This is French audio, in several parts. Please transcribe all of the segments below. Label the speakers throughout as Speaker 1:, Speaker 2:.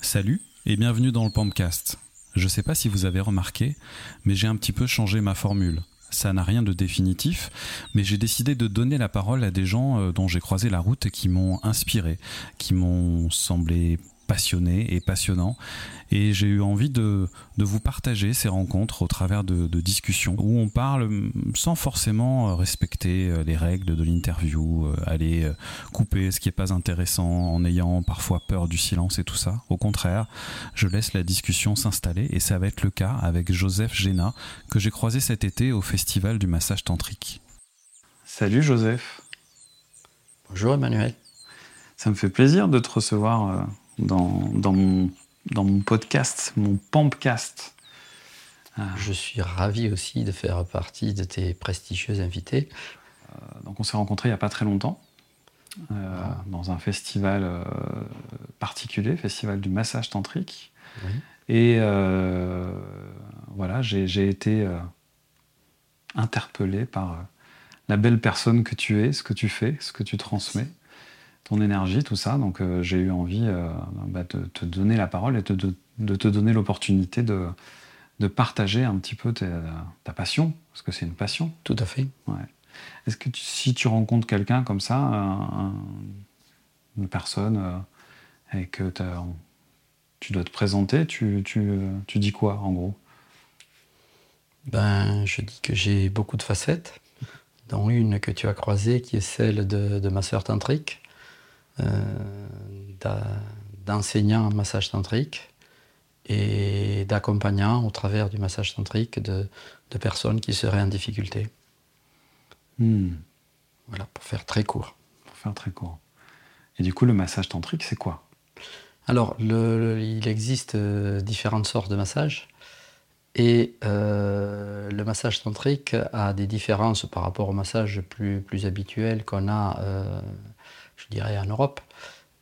Speaker 1: Salut et bienvenue dans le Pampcast. Je sais pas si vous avez remarqué, mais j'ai un petit peu changé ma formule. Ça n'a rien de définitif, mais j'ai décidé de donner la parole à des gens euh, dont j'ai croisé la route et qui m'ont inspiré, qui m'ont semblé passionné et passionnant. Et j'ai eu envie de, de, vous partager ces rencontres au travers de, de, discussions où on parle sans forcément respecter les règles de l'interview, aller couper ce qui n'est pas intéressant en ayant parfois peur du silence et tout ça. Au contraire, je laisse la discussion s'installer et ça va être le cas avec Joseph Géna que j'ai croisé cet été au festival du massage tantrique. Salut Joseph.
Speaker 2: Bonjour Emmanuel.
Speaker 1: Ça me fait plaisir de te recevoir dans, dans, mon, dans mon podcast, mon Pampcast.
Speaker 2: Je suis ravi aussi de faire partie de tes prestigieux invités.
Speaker 1: Euh, donc on s'est rencontrés il n'y a pas très longtemps, euh, dans un festival euh, particulier, festival du massage tantrique.
Speaker 2: Oui.
Speaker 1: Et euh, voilà, j'ai été euh, interpellé par la belle personne que tu es, ce que tu fais, ce que tu transmets ton énergie, tout ça. Donc euh, j'ai eu envie euh, bah, de te donner la parole et de, de, de te donner l'opportunité de, de, partager un petit peu ta, ta passion, parce que c'est une passion.
Speaker 2: Tout à fait.
Speaker 1: Ouais. Est-ce que tu, si tu rencontres quelqu'un comme ça, un, un, une personne, euh, et que tu dois te présenter, tu, tu, tu dis quoi en gros?
Speaker 2: Ben, Je dis que j'ai beaucoup de facettes, dont une que tu as croisée qui est celle de, de ma sœur tantrique d'enseignants en massage tantrique et d'accompagnants au travers du massage tantrique de, de, personnes qui seraient en difficulté.
Speaker 1: Mmh.
Speaker 2: Voilà, pour faire très court.
Speaker 1: Pour faire très court. Et du coup, le massage tantrique, c'est quoi?
Speaker 2: Alors, le, il existe euh, différentes sortes de massages. Et euh, le massage tantrique a des différences par rapport au massage plus, plus habituel qu'on a euh, je dirais en Europe,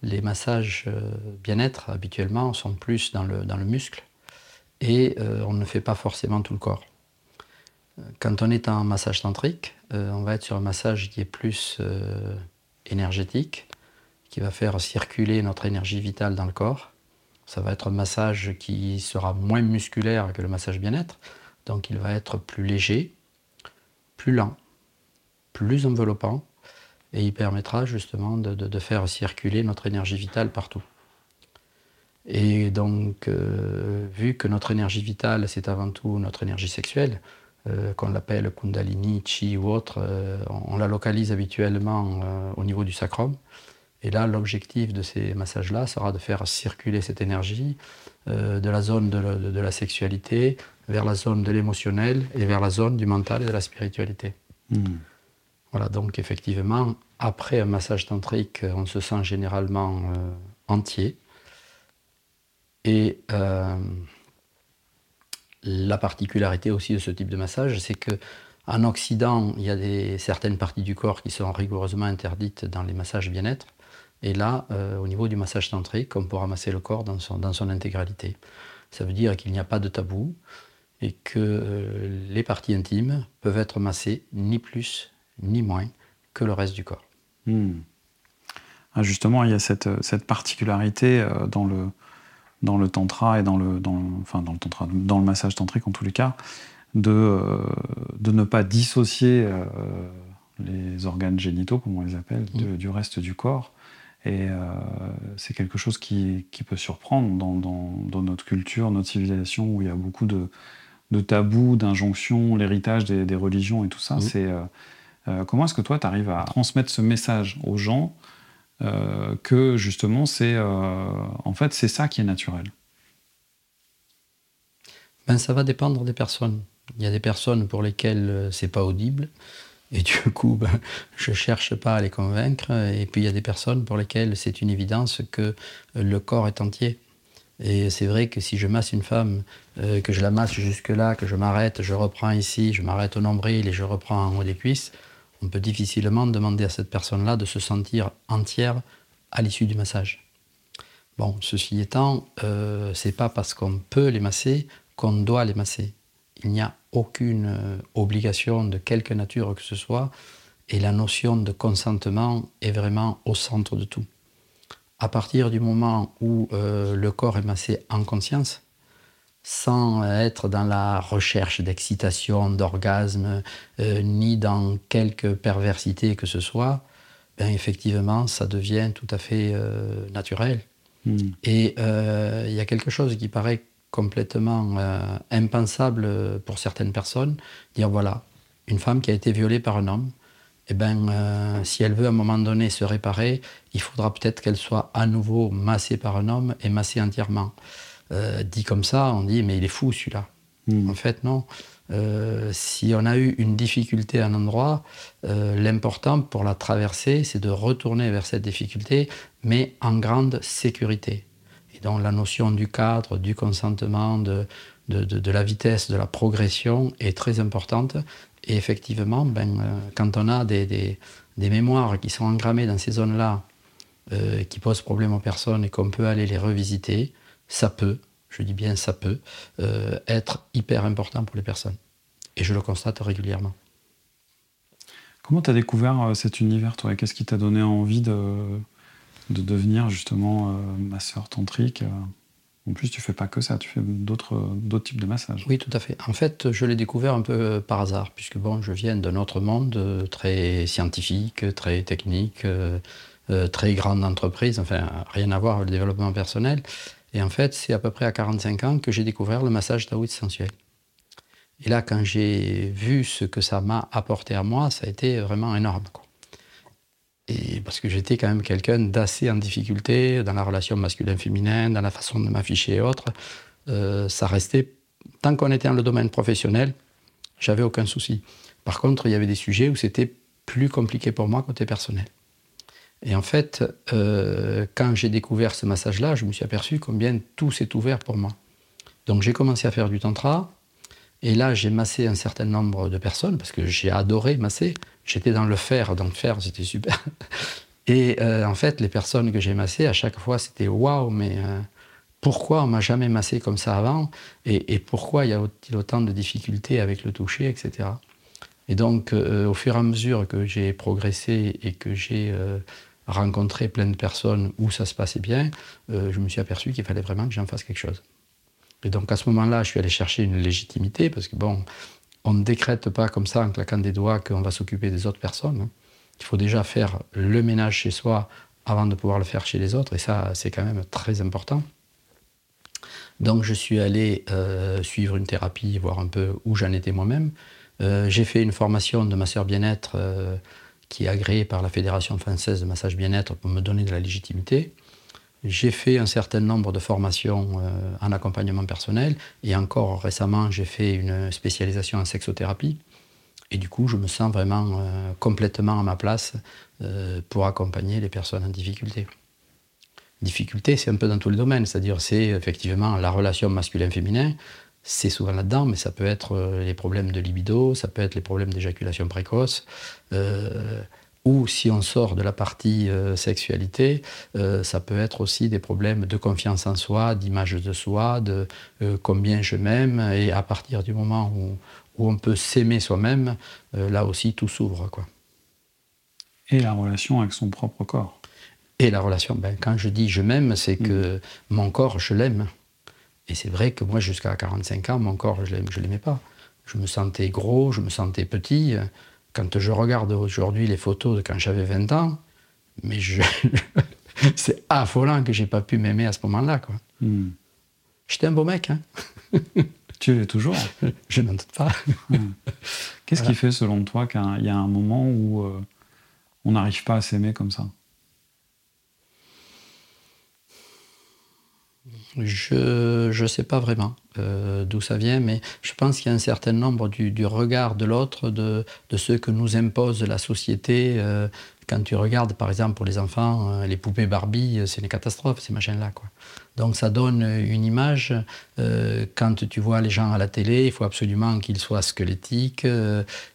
Speaker 2: les massages euh, bien-être habituellement sont plus dans le, dans le muscle et euh, on ne fait pas forcément tout le corps. Quand on est en massage tantrique, euh, on va être sur un massage qui est plus euh, énergétique, qui va faire circuler notre énergie vitale dans le corps. Ça va être un massage qui sera moins musculaire que le massage bien-être, donc il va être plus léger, plus lent, plus enveloppant, et il permettra justement de, faire circuler notre énergie vitale partout. Et donc, euh, vu que notre énergie vitale, c'est avant tout notre énergie sexuelle, euh, qu'on l'appelle Kundalini, Chi ou autre, euh, on, la localise habituellement au niveau du sacrum. Et là, l'objectif de ces massages-là sera de faire circuler cette énergie de la zone de, la sexualité vers la zone de l'émotionnel et vers la zone du mental et de la spiritualité.
Speaker 1: Mmh.
Speaker 2: Voilà, donc effectivement, après un massage tantrique, on se sent généralement euh, entier. Et euh, la particularité aussi de ce type de massage, c'est que en Occident, il y a des, certaines parties du corps qui sont rigoureusement interdites dans les massages bien-être. Et là, euh, au niveau du massage tantrique, on pourra masser le corps dans son, dans son intégralité. Ça veut dire qu'il n'y a pas de tabou et que euh, les parties intimes peuvent être massées ni plus ni moins que le reste du corps.
Speaker 1: Mmh. Ah justement, il y a cette, cette particularité euh, dans, le, dans le tantra et dans le, dans, enfin dans le tantra, dans le massage tantrique en tous les cas, de, euh, de ne pas dissocier euh, les organes génitaux, comme on les appelle, mmh. de, du reste du corps. Et euh, c'est quelque chose qui, qui, peut surprendre dans, dans, dans, notre culture, notre civilisation, où il y a beaucoup de, de tabous, d'injonctions, l'héritage des, des, religions et tout ça. Mmh. C'est euh, comment est-ce que toi, tu arrives à transmettre ce message aux gens euh, que justement, c'est euh, en fait, c'est ça qui est naturel?
Speaker 2: Ben, Ça va dépendre des personnes. Il y a des personnes pour lesquelles c'est pas audible. Et du coup, ben, je cherche pas à les convaincre. Et puis il y a des personnes pour lesquelles c'est une évidence que le corps est entier. Et c'est vrai que si je masse une femme, que je la masse jusque-là, que je m'arrête, je reprends ici, je m'arrête au nombril et je reprends en haut des cuisses, on peut difficilement demander à cette personne-là de se sentir entière à l'issue du massage. Bon, ceci étant, euh, c'est pas parce qu'on peut les masser qu'on doit les masser. Il n'y a aucune euh, obligation de quelque nature que ce soit, et la notion de consentement est vraiment au centre de tout. à partir du moment où le corps est massé en conscience, sans être dans la recherche d'excitation, d'orgasme, ni dans quelque perversité que ce soit, ben effectivement, ça devient tout à fait naturel. Hmm. Et il y a quelque chose qui paraît complètement euh, impensable pour certaines personnes, dire voilà, une femme qui a été violée par un homme, eh ben, euh, si elle veut à un moment donné se réparer, il faudra peut-être qu'elle soit à nouveau massée par un homme et massée entièrement. Euh, dit comme ça, on dit mais il est fou celui-là. Hmm. En fait, non. si on a eu une difficulté à un endroit, l'important pour la traverser, c'est de retourner vers cette difficulté, mais en grande sécurité. Et donc la notion du cadre, du consentement, de, de, la vitesse, de la progression est très importante. Et effectivement, ben, euh, quand on a des, des, mémoires qui sont engrammées dans ces zones-là, euh, qui posent problème aux personnes et qu'on peut aller les revisiter, ça peut, je dis bien ça peut, euh, être hyper important pour les personnes. Et je le constate régulièrement.
Speaker 1: Comment tu as découvert cet univers, toi Qu'est-ce qui t'a donné envie de, de devenir justement euh, masseur tantrique. Euh? En plus, tu fais pas que ça, tu fais d'autres types de massages.
Speaker 2: Oui, tout à fait. En fait, je l'ai découvert un peu euh, par hasard, puisque bon, je viens d'un autre monde très scientifique, très technique, très grande entreprise, enfin, rien à voir avec le développement personnel. Et en fait, c'est à peu près à 45 ans que j'ai découvert le massage taoïste sensuel. Et là, quand j'ai vu ce que ça m'a apporté à moi, ça a été vraiment énorme. Et parce que j'étais quand même quelqu'un d'assez en difficulté dans la relation masculin-féminin, dans la façon de m'afficher et autres. Euh, ça restait, tant qu'on était dans le domaine professionnel, j'avais aucun souci. Par contre, il y avait des sujets où c'était plus compliqué pour moi côté personnel. Et en fait, euh, quand j'ai découvert ce massage-là, je me suis aperçu combien tout s'est ouvert pour moi. Donc j'ai commencé à faire du tantra, et là j'ai massé un certain nombre de personnes, parce que j'ai adoré masser. J'étais dans le fer, donc faire, c'était super. Et euh, en fait, les personnes que j'ai massées, à chaque fois, c'était waouh, mais euh, pourquoi on m'a jamais massé comme ça avant? Et, pourquoi il y a-t-il autant de difficultés avec le toucher, etc. Et donc, au fur et à mesure que j'ai progressé et que j'ai rencontré plein de personnes où ça se passait bien, je me suis aperçu qu'il fallait vraiment que j'en fasse quelque chose. Et donc, à ce moment-là, je suis allé chercher une légitimité parce que, bon, on ne décrète pas comme ça en claquant des doigts qu'on va s'occuper des autres personnes. Hein. Il faut déjà faire le ménage chez soi avant de pouvoir le faire chez les autres, et ça, c'est quand même très important. Donc je suis allé euh, suivre une thérapie, voir un peu où j'en étais moi-même. Euh, j'ai fait une formation de masseur bien-être euh, qui est agréée par la Fédération française de massage bien-être pour me donner de la légitimité. J'ai fait un certain nombre de formations euh, en accompagnement personnel et encore récemment, j'ai fait une spécialisation en sexothérapie. Et du coup, je me sens vraiment euh, complètement à ma place euh, pour accompagner les personnes en difficulté. Difficulté, c'est un peu dans tous les domaines, c'est-à-dire c'est effectivement la relation masculin-féminin, c'est souvent là-dedans, mais ça peut être les problèmes de libido, ça peut être les problèmes d'éjaculation précoce, ou si on sort de la partie euh, sexualité, euh, ça peut être aussi des problèmes de confiance en soi, d'image de soi, de euh, combien je m'aime. Et à partir du moment où, on peut s'aimer soi-même, là aussi tout s'ouvre. Quoi.
Speaker 1: Et la relation avec son propre corps.
Speaker 2: Et la relation, ben, quand je dis je m'aime, c'est que mm. mon corps, je l'aime. Et c'est vrai que moi, jusqu'à 45 ans, mon corps, je ne l'aimais pas. Je me sentais gros, je me sentais petit quand je regarde aujourd'hui les photos de quand j'avais 20 ans, mais je... c'est affolant que j'ai pas pu m'aimer à ce moment-là. Quoi. Hmm. J'étais un beau mec. Hein
Speaker 1: tu l'es toujours.
Speaker 2: je n'en doute pas.
Speaker 1: Hmm. Qu'est-ce qui fait, selon toi, qu'il y a un moment où euh, on n'arrive pas à s'aimer comme ça?
Speaker 2: Je ne sais pas vraiment euh, d'où ça vient, mais je pense qu'il y a un certain nombre du, regard de l'autre, de, de, ce que nous impose la société. Euh, quand tu regardes, par exemple, pour les enfants, euh, les poupées Barbie, c'est une catastrophe, ces machins-là. Quoi. Donc ça donne une image. quand tu vois les gens à la télé, il faut absolument qu'ils soient squelettiques,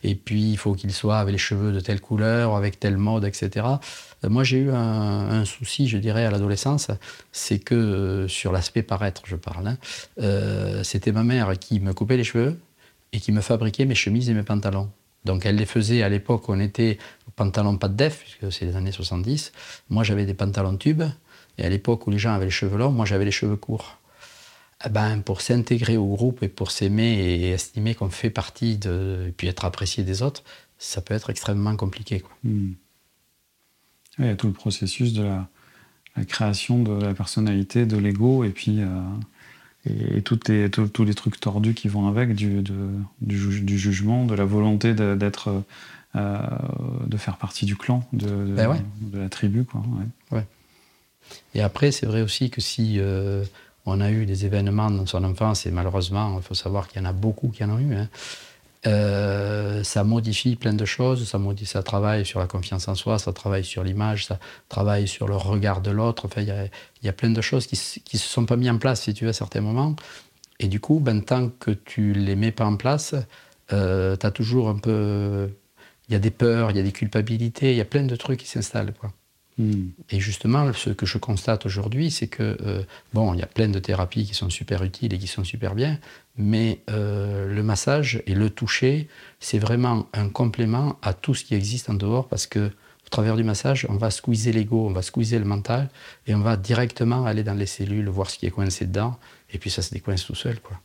Speaker 2: et puis il faut qu'ils soient avec les cheveux de telle couleur, avec telle mode, etc. Euh, moi, j'ai eu un, souci, je dirais, à l'adolescence, c'est que euh, sur l'aspect paraître, je parle, hein, euh, c'était ma mère qui me coupait les cheveux et qui me fabriquait mes chemises et mes pantalons. Donc elle les faisait à l'époque, on était pantalon pas de def, puisque c'est les années 70. Moi j'avais des pantalons tubes, et à l'époque où les gens avaient les cheveux longs, moi j'avais les cheveux courts. Eh ben, pour s'intégrer au groupe et pour s'aimer et estimer qu'on fait partie et puis être apprécié des autres, ça peut être extrêmement compliqué.
Speaker 1: Hmm. Il y a tout le processus de la, création de la personnalité, de l'ego, et puis euh, et, tous les trucs tordus qui vont avec, du, du, jugement, de la volonté d'être, euh, de faire partie du clan, de, de,
Speaker 2: ben
Speaker 1: la tribu. Quoi,
Speaker 2: ouais. Et après, c'est vrai aussi que si euh, on a eu des événements dans son enfance, et malheureusement, il faut savoir qu'il y en a beaucoup qui en ont eu, hein, euh, ça modifie plein de choses, ça, modifie, ça travaille sur la confiance en soi, ça travaille sur l'image, ça travaille sur le regard de l'autre. Enfin, il y, a, plein de choses qui ne se sont pas mises en place, si tu veux, à certains moments. Et du coup, ben, tant que tu les mets pas en place, euh, tu as toujours un peu. Il y a des peurs, il y a des culpabilités, il y a plein de trucs qui s'installent. quoi. Et justement, ce que je constate aujourd'hui, c'est que, euh, bon, il y a plein de thérapies qui sont super utiles et qui sont super bien, mais euh, le massage et le toucher, c'est vraiment un complément à tout ce qui existe en dehors parce que au travers du massage, on va squeezer l'ego, on va squeezer le mental et on va directement aller dans les cellules, voir ce qui est coincé dedans, et puis ça se décoince tout seul. quoi.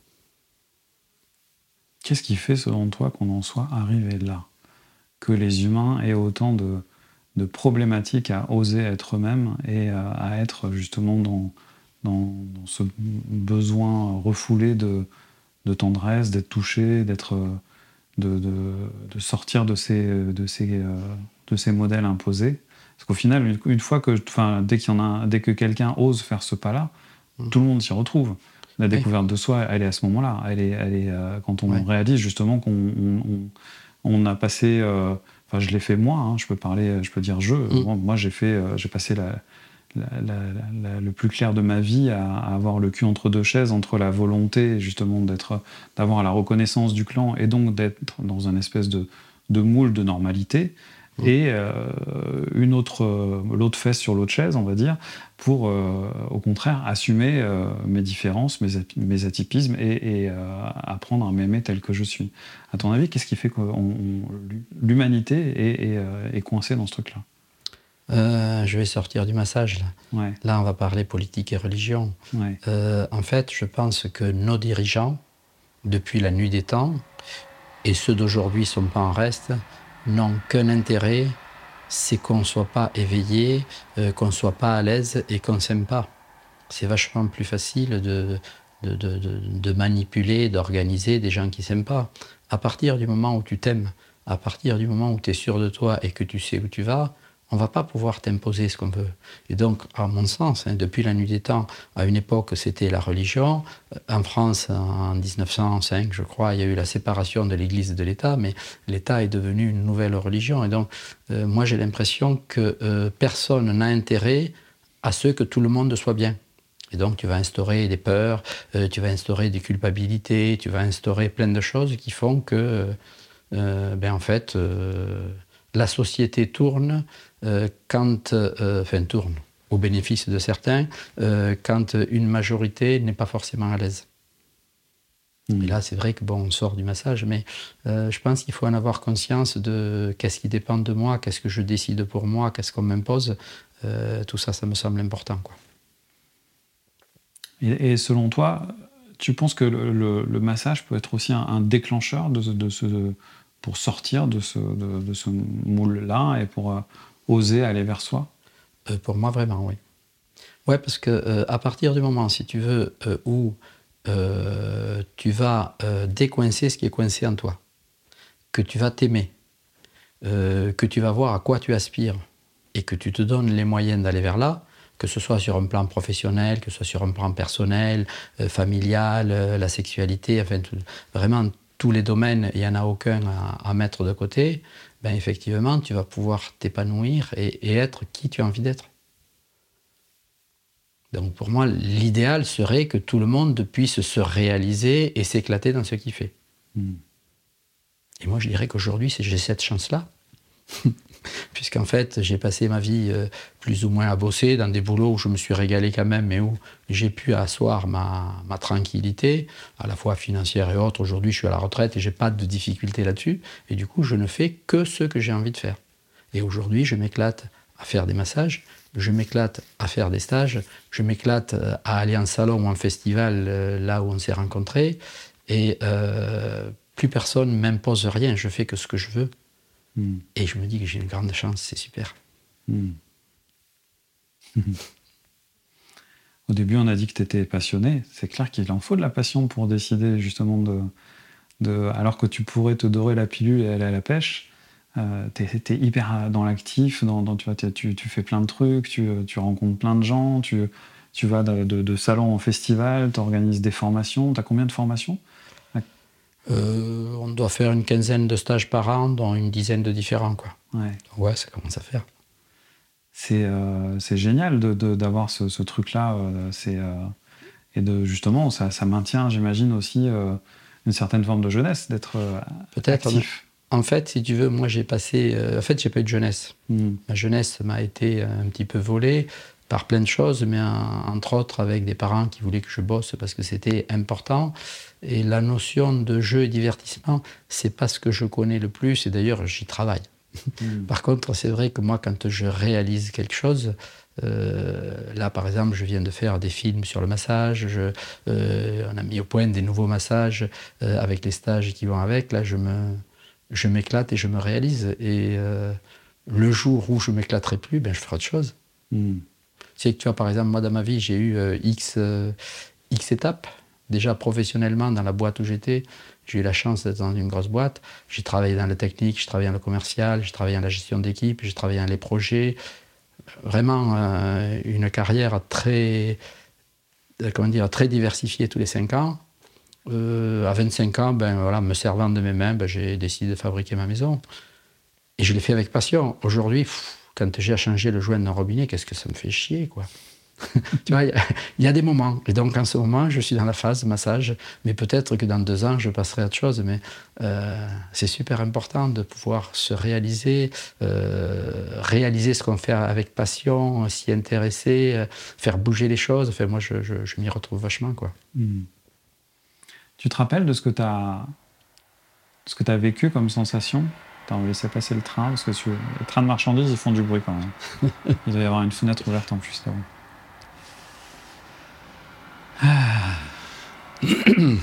Speaker 1: Qu'est-ce qui fait, selon toi, qu'on en soit arrivé là? Que les humains aient autant de problématiques à oser être eux-mêmes et euh, à être justement dans, ce besoin refoulé de, de tendresse, d'être touché, d'être, euh, de, de, sortir de ces, de, ces, euh, de ces modèles imposés. Parce qu'au final, une, fois que, enfin, dès, qu'il y en a, dès que quelqu'un ose faire ce pas-là, mmh. tout le monde s'y retrouve. La découverte de soi, elle est à ce moment-là. Elle est, elle est, quand on réalise justement qu'on on, a passé Enfin, je l'ai fait moi. Hein, je peux parler, je peux dire je. Mm. Moi, j'ai fait, euh, j'ai passé la, le plus clair de ma vie à, avoir le cul entre deux chaises, entre la volonté justement d'être, d'avoir la reconnaissance du clan et donc d'être dans un espèce de, de moule de normalité, et euh, une autre, euh, l'autre fesse sur l'autre chaise, on va dire, pour euh, au contraire assumer mes différences, mes, mes atypismes et, apprendre à m'aimer tel que je suis. À ton avis, qu'est-ce qui fait que l'humanité est, coincée dans ce truc-là?
Speaker 2: Je vais sortir du massage là. Là, on va parler politique et religion. en fait, je pense que nos dirigeants, depuis la nuit des temps, et ceux d'aujourd'hui ne sont pas en reste, n'ont qu'un intérêt, c'est qu'on ne soit pas éveillé, euh, qu'on ne soit pas à l'aise et qu'on ne s'aime pas. C'est vachement plus facile de, de, de, de manipuler, d'organiser des gens qui ne s'aiment pas. À partir du moment où tu t'aimes, à partir du moment où tu es sûr de toi et que tu sais où tu vas, on va pas pouvoir t'imposer ce qu'on veut. Et donc, à mon sens, hein, depuis la nuit des temps, à une époque, c'était la religion. En France, en 1905, je crois, il y a eu la séparation de l'Église et de l'État, mais l'État est devenu une nouvelle religion. Et donc, euh, moi, j'ai l'impression que euh, personne n'a intérêt à ce que tout le monde soit bien. Et donc, tu vas instaurer des peurs, euh, tu vas instaurer des culpabilités, tu vas instaurer plein de choses qui font que, ben, en fait, la société tourne euh, quand, euh, enfin tourne au bénéfice de certains, euh, quand une majorité n'est pas forcément à l'aise. Hmm. Et là, c'est vrai que bon, on sort du massage, mais je pense qu'il faut en avoir conscience de qu'est-ce qui dépend de moi, qu'est-ce que je décide pour moi, qu'est-ce qu'on m'impose. tout ça, ça me semble important. Quoi.
Speaker 1: Et, selon toi, tu penses que le, massage peut être aussi un, déclencheur de, de, ce, pour sortir de ce, de, ce moule-là et pour oser aller vers soi?
Speaker 2: Euh, Pour moi, vraiment, oui. Ouais, parce que euh, à partir du moment, si tu veux, euh, où tu vas décoincer ce qui est coincé en toi, que tu vas t'aimer, que tu vas voir à quoi tu aspires et que tu te donnes les moyens d'aller vers là, que ce soit sur un plan professionnel, que ce soit sur un plan personnel, familial, la sexualité, enfin, vraiment tous les domaines, il n'y en a aucun à mettre de côté, ben effectivement, tu vas pouvoir t'épanouir et, être qui tu as envie d'être. Donc pour moi, l'idéal serait que tout le monde puisse se réaliser et s'éclater dans ce qu'il fait. Hmm. Et moi, je dirais qu'aujourd'hui, j'ai cette chance-là. Puisqu'en fait, j'ai passé ma vie euh, plus ou moins à bosser dans des boulots où je me suis régalé quand même, mais où j'ai pu asseoir ma, tranquillité, à la fois financière et autre. Aujourd'hui, je suis à la retraite et j'ai pas de difficulté là-dessus. Et du coup, je ne fais que ce que j'ai envie de faire. Et aujourd'hui, je m'éclate à faire des massages, je m'éclate à faire des stages, je m'éclate euh, à aller en salon ou en festival euh, là où on s'est rencontrés. Et plus personne m'impose rien, je fais que ce que je veux. Et je me dis que j'ai une grande chance, c'est super.
Speaker 1: Au début, on a dit que tu étais passionné. C'est clair qu'il en faut de la passion pour décider justement de, Alors que tu pourrais te dorer la pilule et aller à la pêche, euh, tu es, hyper dans l'actif, dans, tu, tu, fais plein de trucs, tu, rencontres plein de gens, tu, tu vas de, de, salon en festival, tu organises des formations. Tu as combien de formations?
Speaker 2: Euh, On doit faire une quinzaine de stages par an, dont une dizaine de différents. Quoi.
Speaker 1: Ouais.
Speaker 2: ouais, ça commence à faire.
Speaker 1: C'est euh, génial d'avoir ce, ce truc-là. Euh, et de justement, ça, ça maintient, j'imagine, aussi une certaine forme de jeunesse, d'être
Speaker 2: Peut-être. En fait, si tu veux, moi j'ai passé. En fait, j'ai pas eu de jeunesse. Hmm. Ma jeunesse m'a été un petit peu volée par plein de choses, mais entre autres avec des parents qui voulaient que je bosse parce que c'était important. Et la notion de jeu et divertissement, c'est pas ce que je connais le plus, et d'ailleurs j'y travaille. Hmm. par contre, c'est vrai que moi, quand je réalise quelque chose, euh, là, par exemple, je viens de faire des films sur le massage. Je, euh, on a mis au point des nouveaux massages avec les stages qui vont avec. Là, je me, je m'éclate et je me réalise. Et euh, le jour où je m'éclaterai plus, ben, je ferai autre chose. Mm. C'est que tu vois, par exemple, moi dans ma vie, j'ai eu euh, X, euh, X étapes. Déjà professionnellement, dans la boîte où j'étais, j'ai eu la chance d'être dans une grosse boîte. J'ai travaillé dans la technique, j'ai travaillé dans le commercial, j'ai travaillé dans la gestion d'équipe, j'ai travaillé dans les projets. Vraiment une carrière très, comment dire, très diversifiée tous les cinq ans. Euh, à 25 ans, ben, voilà, me servant de mes mains, ben, j'ai décidé de fabriquer ma maison. Et je l'ai fait avec passion. Aujourd'hui, quand j'ai à changer le joint d'un robinet, qu'est-ce que ça me fait chier, quoi. tu vois, il y, a des moments. Et donc, en ce moment, je suis dans la phase massage. Mais peut-être que dans deux ans, je passerai à autre chose. Mais euh, c'est super important de pouvoir se réaliser, euh, réaliser ce qu'on fait avec passion, s'y intéresser, faire bouger les choses. Enfin, moi, je, m'y retrouve vachement, quoi. Hmm.
Speaker 1: Tu te rappelles de ce que tu as vécu comme sensation? Tu as laissé passer le train Parce que les trains de marchandises, ils font du bruit quand même. Il doit y avoir une fenêtre ouverte en plus là-haut.
Speaker 2: Ah. Il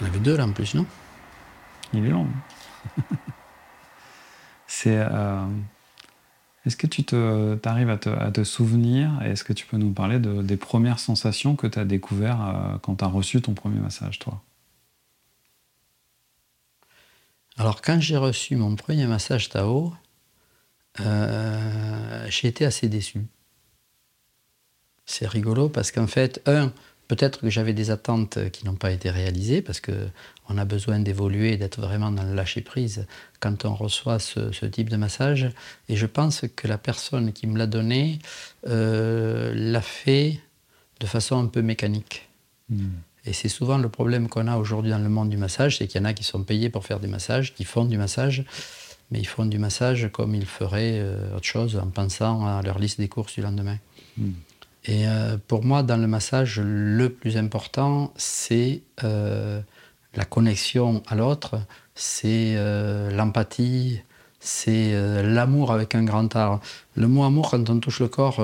Speaker 2: y en avait deux là en plus, non?
Speaker 1: Il est long. C'est. Euh, est-ce que tu te, arrives à te, souvenir et est-ce que tu peux nous parler de, des premières sensations que tu as découvertes euh, quand tu as reçu ton premier massage, toi?
Speaker 2: Alors, quand j'ai reçu mon premier massage Tao, euh, j'ai été assez déçu. C'est rigolo parce qu'en fait, un, Peut-être que j'avais des attentes qui n'ont pas été réalisées parce qu'on a besoin d'évoluer, d'être vraiment dans le lâcher prise quand on reçoit ce, type de massage. Et je pense que la personne qui me l'a donné euh, l'a fait de façon un peu mécanique. Hmm. Et c'est souvent le problème qu'on a aujourd'hui dans le monde du massage, c'est qu'il y en a qui sont payés pour faire des massages, qui font du massage, mais ils font du massage comme ils feraient euh, autre chose en pensant à leur liste des courses du lendemain. Hmm. Et euh, pour moi, dans le massage, le plus important, c'est euh, la connexion à l'autre, c'est euh, l'empathie, c'est l'amour avec un grand art. Le mot amour, quand on touche le corps,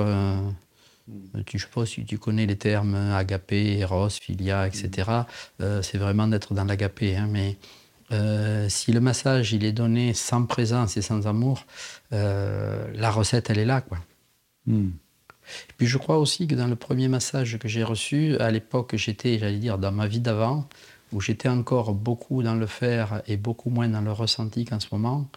Speaker 2: tu, je sais pas si tu connais les termes agapé, eros, philia, etc. c'est vraiment d'être dans l'agapé. Hein, mais si le massage il est donné sans présence et sans amour, la recette elle est là. quoi. Hmm. Et puis je crois aussi que dans le premier massage que j'ai reçu, à l'époque j'étais, j'allais dire, dans ma vie d'avant, où j'étais encore beaucoup dans le faire et beaucoup moins dans le ressenti qu'en ce moment.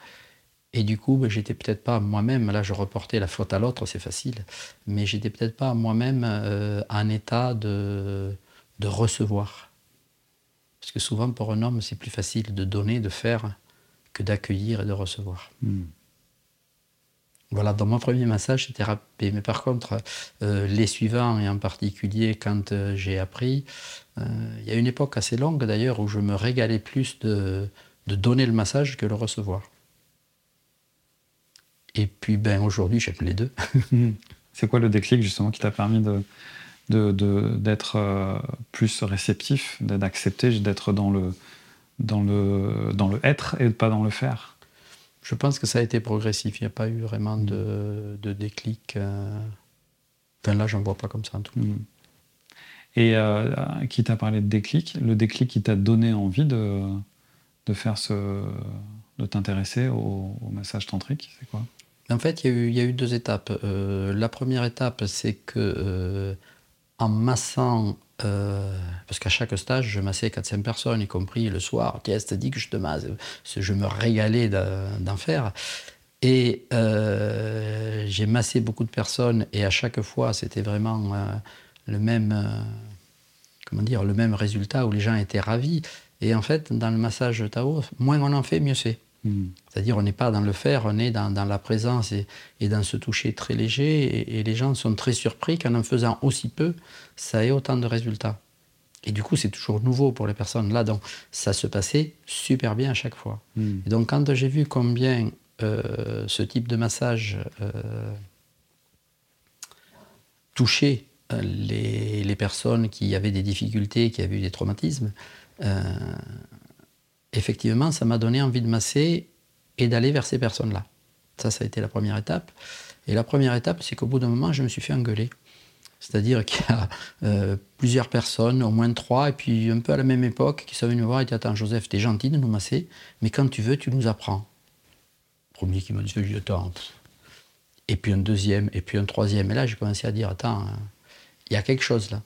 Speaker 2: Et du coup, ben, j'étais peut-être pas moi-même, là je reportais la faute à l'autre, c'est facile, mais j'étais peut-être pas moi-même euh, en état de, de recevoir. Parce que souvent pour un homme, c'est plus facile de donner, de faire, que d'accueillir et de recevoir. Hmm. Voilà, dans mon premier massage, c'était râpé. Mais par contre, euh, les suivants, et en particulier quand euh, j'ai appris, euh, il y a une époque assez longue d'ailleurs où je me régalais plus de, donner le massage que le recevoir. Et puis ben, aujourd'hui, j'aime les deux.
Speaker 1: C'est quoi le déclic justement qui t'a permis de, d'être euh, plus réceptif, d'accepter, d'être dans le, dans, le, dans le être et pas dans le faire?
Speaker 2: Je pense que ça a été progressif. Il n'y a pas eu vraiment de, de déclic. Euh... Enfin, là, j'en vois pas comme ça en tout
Speaker 1: mm. Et euh, qui t'a parlé de déclic Le déclic qui t'a donné envie de, de faire ce, de t'intéresser au, massage tantrique, c'est quoi?
Speaker 2: En fait, il y, a eu deux étapes. Euh, la première étape, c'est que euh, en massant, euh, parce qu'à chaque stage, je massais 4-5 personnes, y compris le soir. Te dit que je te masse. Je me régalais d'en faire. Et j'ai massé beaucoup de personnes, et à chaque fois, c'était vraiment le même, comment dire, le même résultat où les gens étaient ravis. Et en fait, dans le massage Tao, moins on en fait, mieux c'est. Hmm. C'est-à-dire, on n'est pas dans le faire, on est dans, la présence et, dans ce toucher très léger. Et, les gens sont très surpris qu'en en faisant aussi peu, ça ait autant de résultats. Et du coup, c'est toujours nouveau pour les personnes. Là, donc, ça se passait super bien à chaque fois. Hmm. Et donc, quand j'ai vu combien euh, ce type de massage euh, touchait euh, les, les, personnes qui avaient des difficultés, qui avaient eu des traumatismes, effectivement, ça m'a donné envie de masser et d'aller vers ces personnes-là. Ça, ça a été la première étape. Et la première étape, c'est qu'au bout d'un moment, je me suis fait engueuler. C'est-à-dire qu'il y a euh, plusieurs personnes, au moins trois, et puis un peu à la même époque, qui sont venues me voir et dit Attends, Joseph, t'es gentil de nous masser, mais quand tu veux, tu nous apprends. Premier qui m'a dit Attends. Et puis un deuxième, et puis un troisième. Et là, j'ai commencé à dire Attends, euh, il y a quelque chose là.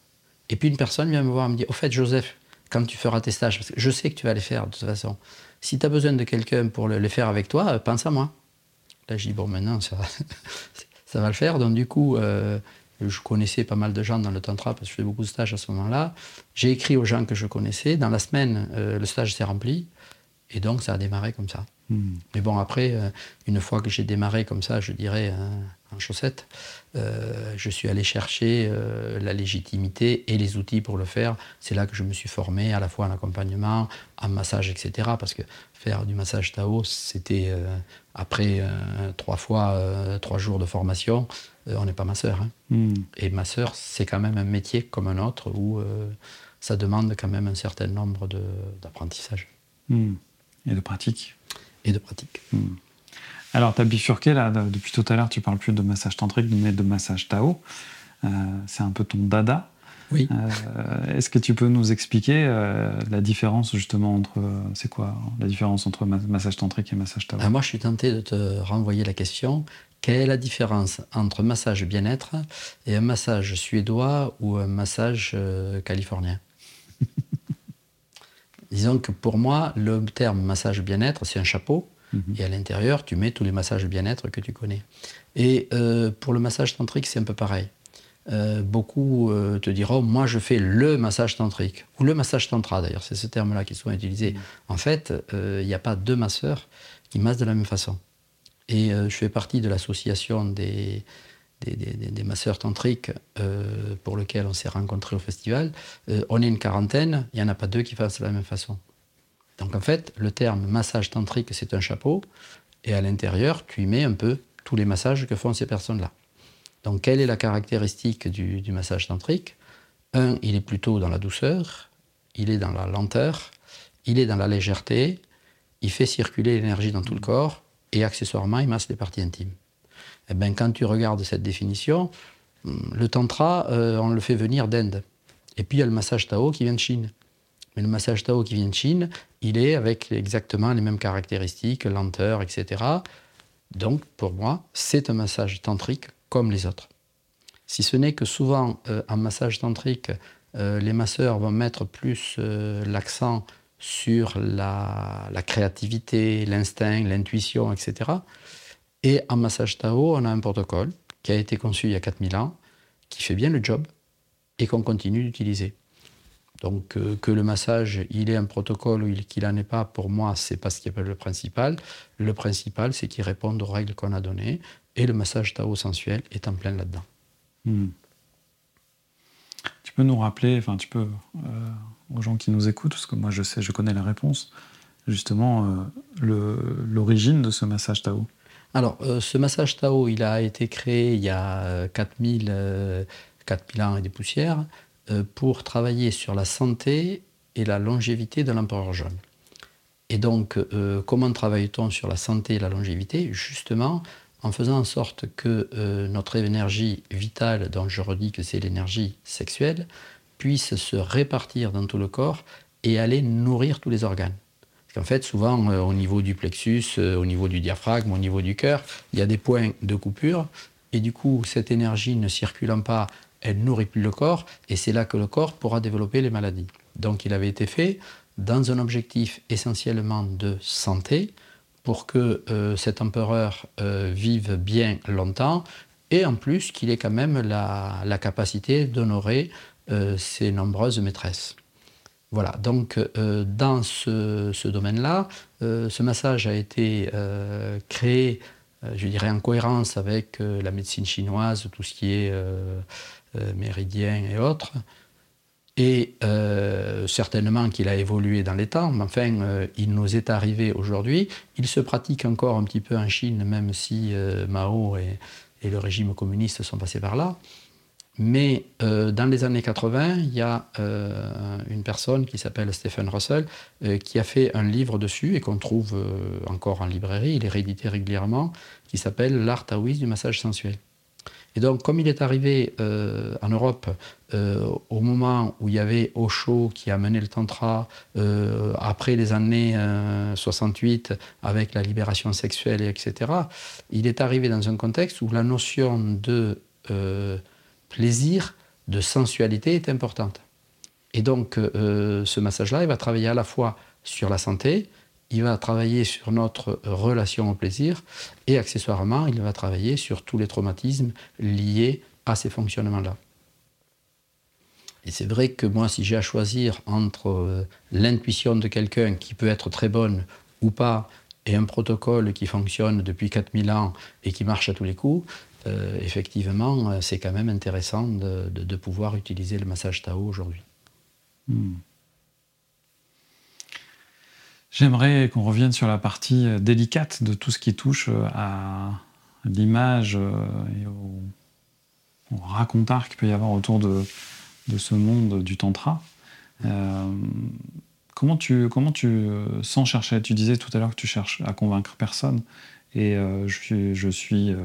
Speaker 2: Et puis une personne vient me voir et me dit Au fait, Joseph, quand tu feras tes stages, parce que je sais que tu vas les faire de toute façon. Si tu as besoin de quelqu'un pour les faire avec toi, euh, pense à moi. Là, je dis, bon, maintenant, ça, va le faire. Donc, du coup, euh, je connaissais pas mal de gens dans le Tantra parce que je fais beaucoup de stages à ce moment-là. J'ai écrit aux gens que je connaissais. Dans la semaine, euh, le stage s'est rempli. Et donc, ça a démarré comme ça. Hmm. Mais bon, après, une fois que j'ai démarré comme ça, je dirais en chaussettes, euh, je suis allé chercher euh, la légitimité et les outils pour le faire. C'est là que je me suis formé à la fois en accompagnement, en massage, etc. Parce que faire du massage Tao, c'était euh, après trois fois trois jours de formation, on n'est pas masseur. Hein. Hmm. Et masseur, c'est quand même un métier comme un autre où ça demande quand même un certain nombre d'apprentissage.
Speaker 1: Hmm. Et de pratique.
Speaker 2: Et de pratique. Hmm.
Speaker 1: Alors, tu as bifurqué, là, depuis tout à l'heure, tu parles plus de massage tantrique, mais de massage Tao. Euh, c'est un peu ton dada.
Speaker 2: Oui.
Speaker 1: Euh, est-ce que tu peux nous expliquer euh, la différence, justement, entre. c'est quoi la différence entre massage tantrique et massage Tao?
Speaker 2: Moi, je suis tenté de te renvoyer la question. Quelle est la différence entre massage bien-être et un massage suédois ou un massage californien? Disons que pour moi, le terme massage bien-être, c'est un chapeau Mhm. Et à l'intérieur, tu mets tous les massages bien-être que tu connais. Et euh, pour le massage tantrique, c'est un peu pareil. Euh, beaucoup euh, te diront, moi je fais le massage tantrique, ou le massage tantra d'ailleurs, c'est ce terme-là qui est souvent utilisé. Mhm. En fait, il n'y a pas deux masseurs qui massent de la même façon. Et je fais partie de l'association des, des, masseurs tantriques pour lequel on s'est rencontrés au festival. on est une quarantaine, il n'y en a pas deux qui fassent de la même façon. Donc en fait, le terme massage tantrique, c'est un chapeau, et à l'intérieur, tu y mets un peu tous les massages que font ces personnes-là. Donc quelle est la caractéristique du, massage tantrique? Un, il est plutôt dans la douceur, il est dans la lenteur, il est dans la légèreté, il fait circuler l'énergie dans tout le corps, et accessoirement, il masse les parties intimes. Eh bien, quand tu regardes cette définition, le tantra, euh, on le fait venir d'Inde. Et puis il y a le massage Tao qui vient de Chine. Mais le massage Tao qui vient de Chine, il est avec exactement les mêmes caractéristiques, lenteur, etc. Donc, pour moi, c'est un massage tantrique comme les autres. Si ce n'est que souvent, euh, en massage tantrique, euh, les masseurs vont mettre plus euh, l'accent sur la créativité, l'instinct, l'intuition, etc. Et en massage Tao, on a un protocole qui a été conçu il y a 4000 ans, qui fait bien le job et qu'on continue d'utiliser. Donc euh, que le massage, il ait un protocole ou qu'il n'en ait pas, pour moi, c'est pas ce qui est le principal. Le principal, c'est qu'il réponde aux règles qu'on a données. Et le massage Tao sensuel est en plein là-dedans. Hmm.
Speaker 1: Tu peux nous rappeler, enfin tu peux, euh, aux gens qui nous écoutent, parce que moi je sais, je connais la réponse, justement, euh, l'origine de ce massage Tao?
Speaker 2: Alors, ce massage Tao, il a été créé il y a 4000, 4000 ans et des poussières pour travailler sur la santé et la longévité de l'empereur jaune. Et donc, euh, comment travaille-t-on sur la santé et la longévité? Justement, en faisant en sorte que euh, notre énergie vitale, dont je redis que c'est l'énergie sexuelle, puisse se répartir dans tout le corps et aller nourrir tous les organes. Parce fait, souvent, euh, au niveau du plexus, au niveau du diaphragme, au niveau du cœur, il y a des points de coupure. Et du coup, cette énergie ne circulant pas, elle nourrit plus le corps. Et c'est là que le corps pourra développer les maladies. Donc, il avait été fait dans un objectif essentiellement de santé, pour que euh, cet empereur euh, vive bien longtemps, et en plus qu'il ait quand même la, capacité d'honorer euh, ses nombreuses maîtresses. Voilà, donc dans ce, domaine-là, ce massage a été créé, je dirais, en cohérence avec la médecine chinoise, tout ce qui est méridien et autres. Et euh, certainement qu'il a évolué dans les temps, mais enfin, euh, il nous est arrivé aujourd'hui. Il se pratique encore un petit peu en Chine, même si euh, Mao et, le régime communiste sont passés par là. Mais dans les années 80, il y a une personne qui s'appelle Stephen Russell qui a fait un livre dessus et qu'on trouve encore en librairie, il est réédité régulièrement, qui s'appelle L'art taoïste du massage sensuel. Et donc, comme il est arrivé euh, en Europe euh, au moment où il y avait Osho qui a mené le Tantra, euh, après les années 68, avec la libération sexuelle, etc., il est arrivé dans un contexte où la notion de plaisir, de sensualité est importante. Et donc, ce massage-là, il va travailler à la fois sur la santé, il va travailler sur notre relation au plaisir et accessoirement, il va travailler sur tous les traumatismes liés à ces fonctionnements-là. Et c'est vrai que moi, si j'ai à choisir entre euh, l'intuition de quelqu'un qui peut être très bonne ou pas, et un protocole qui fonctionne depuis 4000 ans et qui marche à tous les coups, euh, effectivement, euh, c'est quand même intéressant de, pouvoir utiliser le massage Tao aujourd'hui. Hmm.
Speaker 1: J'aimerais qu'on revienne sur la partie euh, délicate de tout ce qui touche à l'image et au, racontard qu'il peut y avoir autour de, ce monde du tantra. comment, tu, comment tu sens chercher Tu disais tout à l'heure que tu cherches à convaincre personne. Et je suis, je suis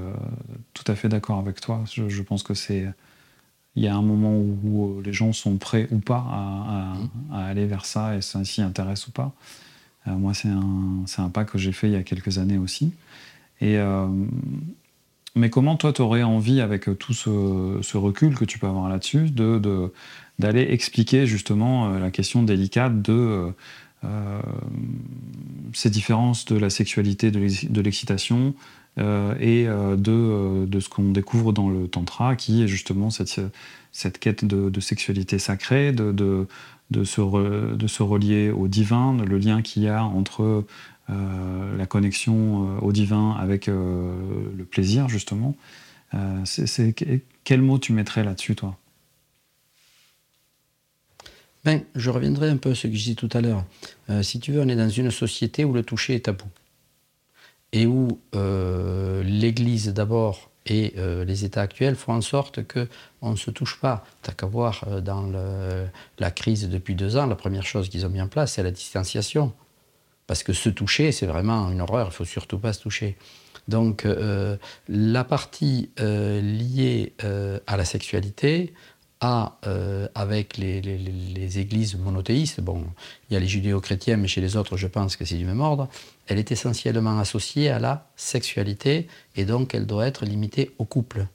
Speaker 1: tout à fait d'accord avec toi. Je, pense que c'est. Il y a un moment où, les gens sont prêts ou pas à, à aller vers ça et ça s'y intéresse ou pas. Euh, moi, c'est un, un, pas que j'ai fait il y a quelques années aussi. Et, euh, mais comment toi, tu aurais envie, avec tout ce, recul que tu peux avoir là-dessus, d'aller de, d'aller expliquer justement euh, la question délicate de ces différences de la sexualité, de l'excitation et de, de ce qu'on découvre dans le tantra, qui est justement cette, cette quête de, sexualité sacrée, de, de se, de se relier au divin, le lien qu'il y a entre euh, la connexion euh, au divin avec euh, le plaisir, justement. quel mot tu mettrais là-dessus, toi?
Speaker 2: Ben, Je reviendrai un peu à ce que je disais tout à l'heure. si tu veux, on est dans une société où le toucher est tabou. Et où l'Église, d'abord, et euh, les États actuels font en sorte qu'on ne se touche pas. T'as qu'à voir euh, dans la crise depuis deux ans, la première chose qu'ils ont mis en place, c'est la distanciation. Parce que se toucher, c'est vraiment une horreur, il faut surtout pas se toucher. Donc euh, la partie liée à la sexualité, euh, avec les, églises monothéistes, bon, il y a les judéo-chrétiens, mais chez les autres, je pense que c'est du même ordre, elle est essentiellement associée à la sexualité et donc elle doit être limitée au couple.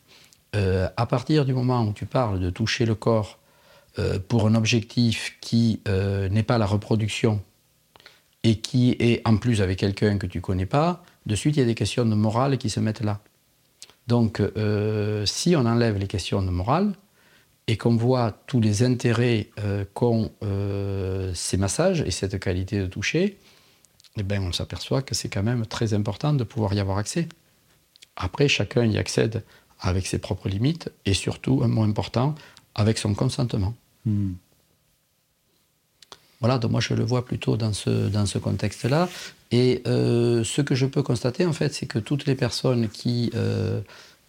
Speaker 2: Euh, à partir du moment où tu parles de toucher le corps euh, pour un objectif qui n'est pas la reproduction et qui est en plus avec quelqu'un que tu connais pas, de suite il y a des questions de morale qui se mettent là. Donc si on enlève les questions de morale, et qu'on voit tous les intérêts euh, qu'ont euh, ces massages et cette qualité de toucher, eh ben, on s'aperçoit que c'est quand même très important de pouvoir y avoir accès. Après, chacun y accède avec ses propres limites et surtout, un mot important, avec son consentement. Hmm. Voilà, donc moi je le vois plutôt dans ce, dans ce contexte-là. Et euh, ce que je peux constater, en fait, c'est que toutes les personnes qui,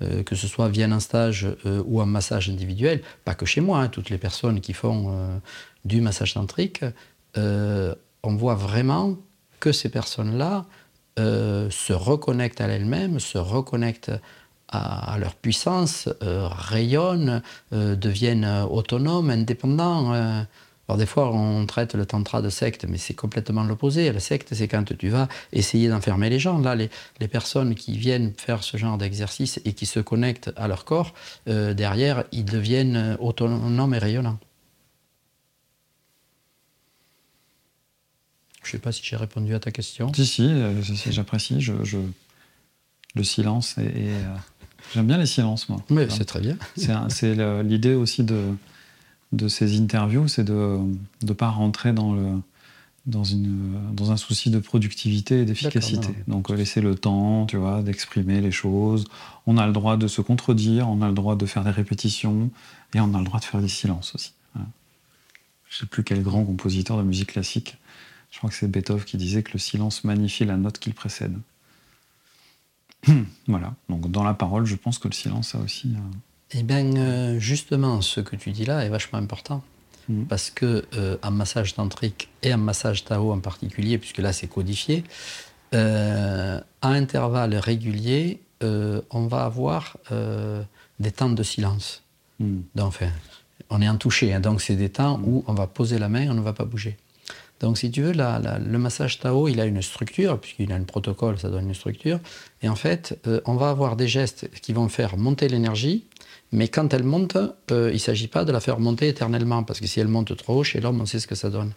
Speaker 2: euh, euh, que ce soit viennent en stage ou en massage individuel, pas que chez moi, hein, toutes les personnes qui font du massage tantrique, on voit vraiment que ces personnes-là se reconnectent à elles-mêmes, se reconnectent à, leur puissance, rayonnent, deviennent autonomes, indépendants. Alors des fois, on traite le tantra de secte, mais c'est complètement l'opposé. La secte, c'est quand tu vas essayer d'enfermer les gens. Là, les, personnes qui viennent faire ce genre d'exercice et qui se connectent à leur corps, euh, derrière, ils deviennent autonomes et rayonnants. Je ne sais pas si j'ai répondu à ta question.
Speaker 1: Si, si, euh, j'apprécie. Je, Le silence et... Euh, j'aime bien les silences, moi.
Speaker 2: Mais c'est très bien.
Speaker 1: C'est l'idée aussi de de ces interviews, c'est de ne pas rentrer dans, le, dans, une, dans un souci de productivité et d'efficacité. Donc laisser le temps, tu vois, d'exprimer les choses. On a le droit de se contredire, on a le droit de faire des répétitions et on a le droit de faire des silences aussi. Je ne sais plus quel grand compositeur de musique classique. Je crois que c'est Beethoven qui disait que le silence magnifie la note qu'il précède. voilà. Donc dans la parole, je pense que le silence a aussi. Euh,
Speaker 2: eh bien, euh, justement, ce que tu dis là est vachement important. Mm. Parce que euh, en massage tantrique et en massage Tao en particulier, puisque là c'est codifié, euh, à intervalles réguliers, on va avoir des temps de silence. Mm. Donc, enfin, on est en touché, hein, donc c'est des temps mm. où on va poser la main et on ne va pas bouger. Donc, si tu veux, le massage Tao, il a une structure, puisqu'il a un protocole, ça donne une structure. Et en fait, on va avoir des gestes qui vont faire monter l'énergie, mais quand elle monte, euh, il ne s'agit pas de la faire monter éternellement, parce que si elle monte trop haut, chez l'homme, on sait ce que ça donne.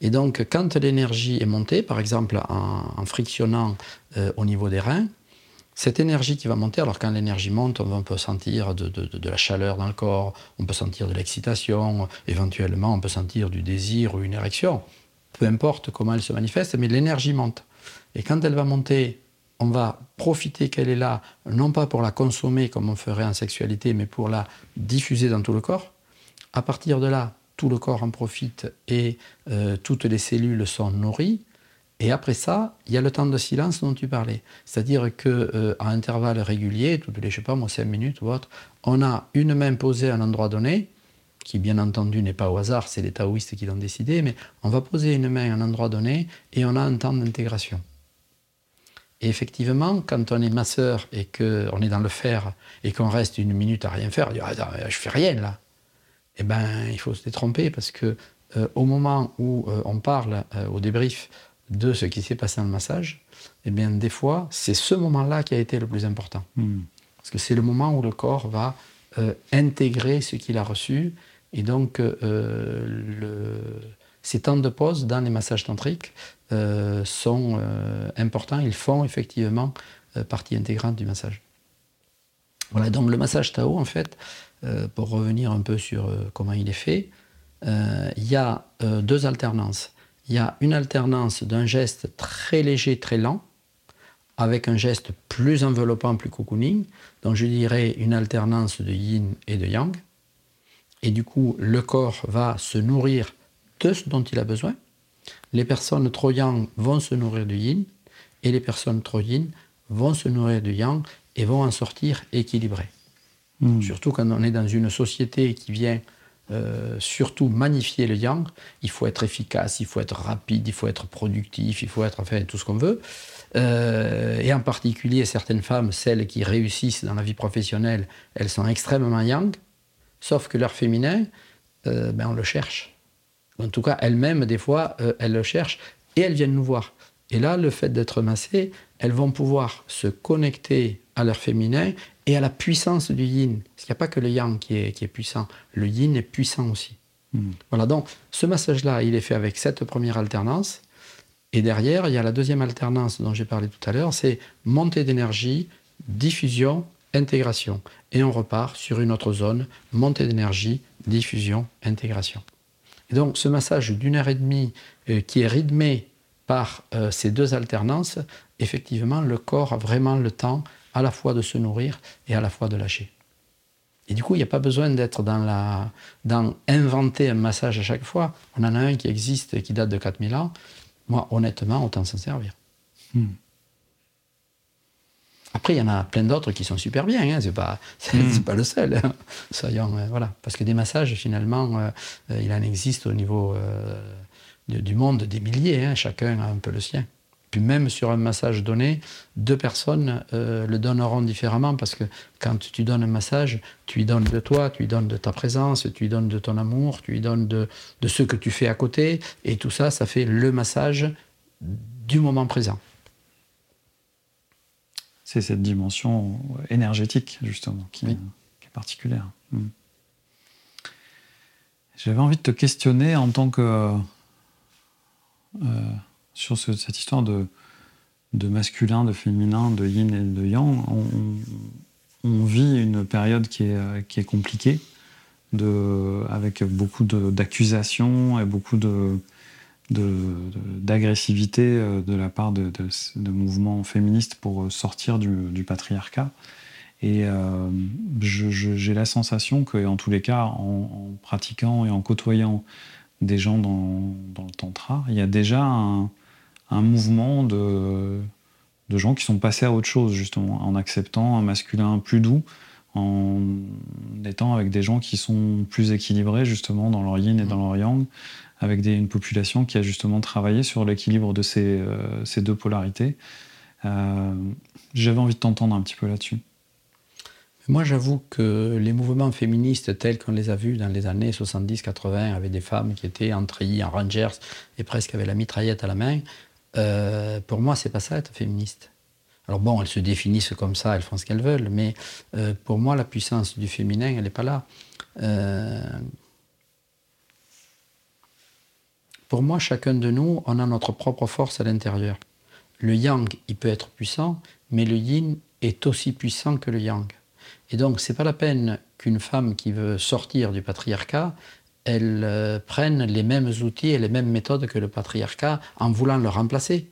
Speaker 2: Et donc, quand l'énergie est montée, par exemple en, frictionnant euh, au niveau des reins, cette énergie qui va monter, alors quand l'énergie monte, on peut sentir de, la chaleur dans le corps, on peut sentir de l'excitation, éventuellement on peut sentir du désir ou une érection, peu importe comment elle se manifeste, mais l'énergie monte. Et quand elle va monter on va profiter qu'elle est là, non pas pour la consommer comme on ferait en sexualité, mais pour la diffuser dans tout le corps. À partir de là, tout le corps en profite et euh, toutes les cellules sont nourries. Et après ça, il y a le temps de silence dont tu parlais. C'est-à-dire qu'à euh, intervalles réguliers, toutes les, je sais pas, moi, 5 minutes ou autre, on a une main posée à un endroit donné, qui bien entendu n'est pas au hasard, c'est les taoïstes qui l'ont décidé, mais on va poser une main à un endroit donné et on a un temps d'intégration. Et effectivement, quand on est masseur et qu'on est dans le fer et qu'on reste une minute à rien faire, on dit ah, je fais rien là. Eh ben, il faut se détromper parce que euh, au moment où euh, on parle euh, au débrief de ce qui s'est passé dans le massage, eh bien, des fois, c'est ce moment-là qui a été le plus important. Hmm. Parce que c'est le moment où le corps va intégrer ce qu'il a reçu. Et donc, le, ces temps de pause dans les massages tantriques euh, sont euh, importants. Ils font effectivement euh, partie intégrante du massage. Voilà, donc le massage Tao, en fait, pour revenir un peu sur comment il est fait, il y a deux alternances. Il y a une alternance d'un geste très léger, très lent, avec un geste plus enveloppant, plus cocooning. Donc je dirais une alternance de yin et de yang. Et du coup, le corps va se nourrir de ce dont il a besoin. Les personnes trop yang vont se nourrir du yin et les personnes trop yin vont se nourrir du yang et vont en sortir équilibrées. Hmm. Surtout quand on est dans une société qui vient euh, surtout magnifier le yang, il faut être efficace, il faut être rapide, il faut être productif, il faut être enfin tout ce qu'on veut. Euh, et en particulier certaines femmes, celles qui réussissent dans la vie professionnelle, elles sont extrêmement yang, sauf que leur féminin, euh, ben on le cherche. En tout cas, elles-mêmes, des fois, euh, elles le cherchent et elles viennent nous voir. Et là, le fait d'être massées, elles vont pouvoir se connecter à leur féminin et à la puissance du yin. Parce qu'il n'y a pas que le yang qui est, qui est puissant, le yin est puissant aussi. Hmm. Voilà, donc ce massage-là, il est fait avec cette première alternance. Et derrière, il y a la deuxième alternance dont j'ai parlé tout à l'heure, c'est montée d'énergie, diffusion, intégration. Et on repart sur une autre zone, montée d'énergie, diffusion, intégration. Et donc ce massage d'une heure et demie euh, qui est rythmé par euh, ces deux alternances, effectivement, le corps a vraiment le temps à la fois de se nourrir et à la fois de lâcher. Et du coup, il n'y a pas besoin d'être dans la, dans inventer un massage à chaque fois. On en a un qui existe et qui date de 4000 ans. Moi, honnêtement, autant s'en servir. Hmm. Après, il y en a plein d'autres qui sont super bien. Hein. C'est pas, hmm. pas le seul. Hein. Soyons, euh, voilà. Parce que des massages, finalement, euh, euh, il en existe au niveau du monde des milliers. Hein. Chacun a un peu le sien. Puis même sur un massage donné, deux personnes le donneront différemment parce que quand tu donnes un massage, tu lui donnes de toi, tu lui donnes de ta présence, tu lui donnes de ton amour, tu lui donnes de, de ce que tu fais à côté. Et tout ça, ça fait le massage du moment présent.
Speaker 1: C'est cette dimension énergétique, justement, qui, est, particulière. Hmm. J'avais envie de te questionner en tant que... Euh, sur cette histoire de, de masculin, de féminin, de yin et de yang. On, vit une période qui est, qui est compliquée, de, avec beaucoup d'accusations et beaucoup de, d'agressivité euh, de, la part de, mouvements féministes pour sortir du, patriarcat. Et euh, j'ai la sensation que, en tous les cas, en, pratiquant et en côtoyant des gens dans, dans, le tantra, il y a déjà un, un mouvement de, de gens qui sont passés à autre chose, justement, en acceptant un masculin plus doux, en étant avec des gens qui sont plus équilibrés, justement, dans leur yin et dans leur yang, avec une population qui a justement travaillé sur l'équilibre de ces, euh, deux polarités. Euh, j'avais envie de t'entendre un petit peu là-dessus.
Speaker 2: Moi, j'avoue que les mouvements féministes tels qu'on les a vus dans les années 70-80, avec des femmes qui étaient en treillis, en rangers, et presque avec la mitraillette à la main, euh, pour moi, c'est pas ça être féministe. Alors bon, elles se définissent comme ça, elles font ce qu'elles veulent, mais pour moi, la puissance du féminin, elle n'est pas là. Pour moi, chacun de nous, on a notre propre force à l'intérieur. Le yang, il peut être puissant, mais le yin est aussi puissant que le yang. Et donc, c'est pas la peine qu'une femme qui veut sortir du patriarcat, elles euh, prennent les mêmes outils et les mêmes méthodes que le patriarcat en voulant le remplacer.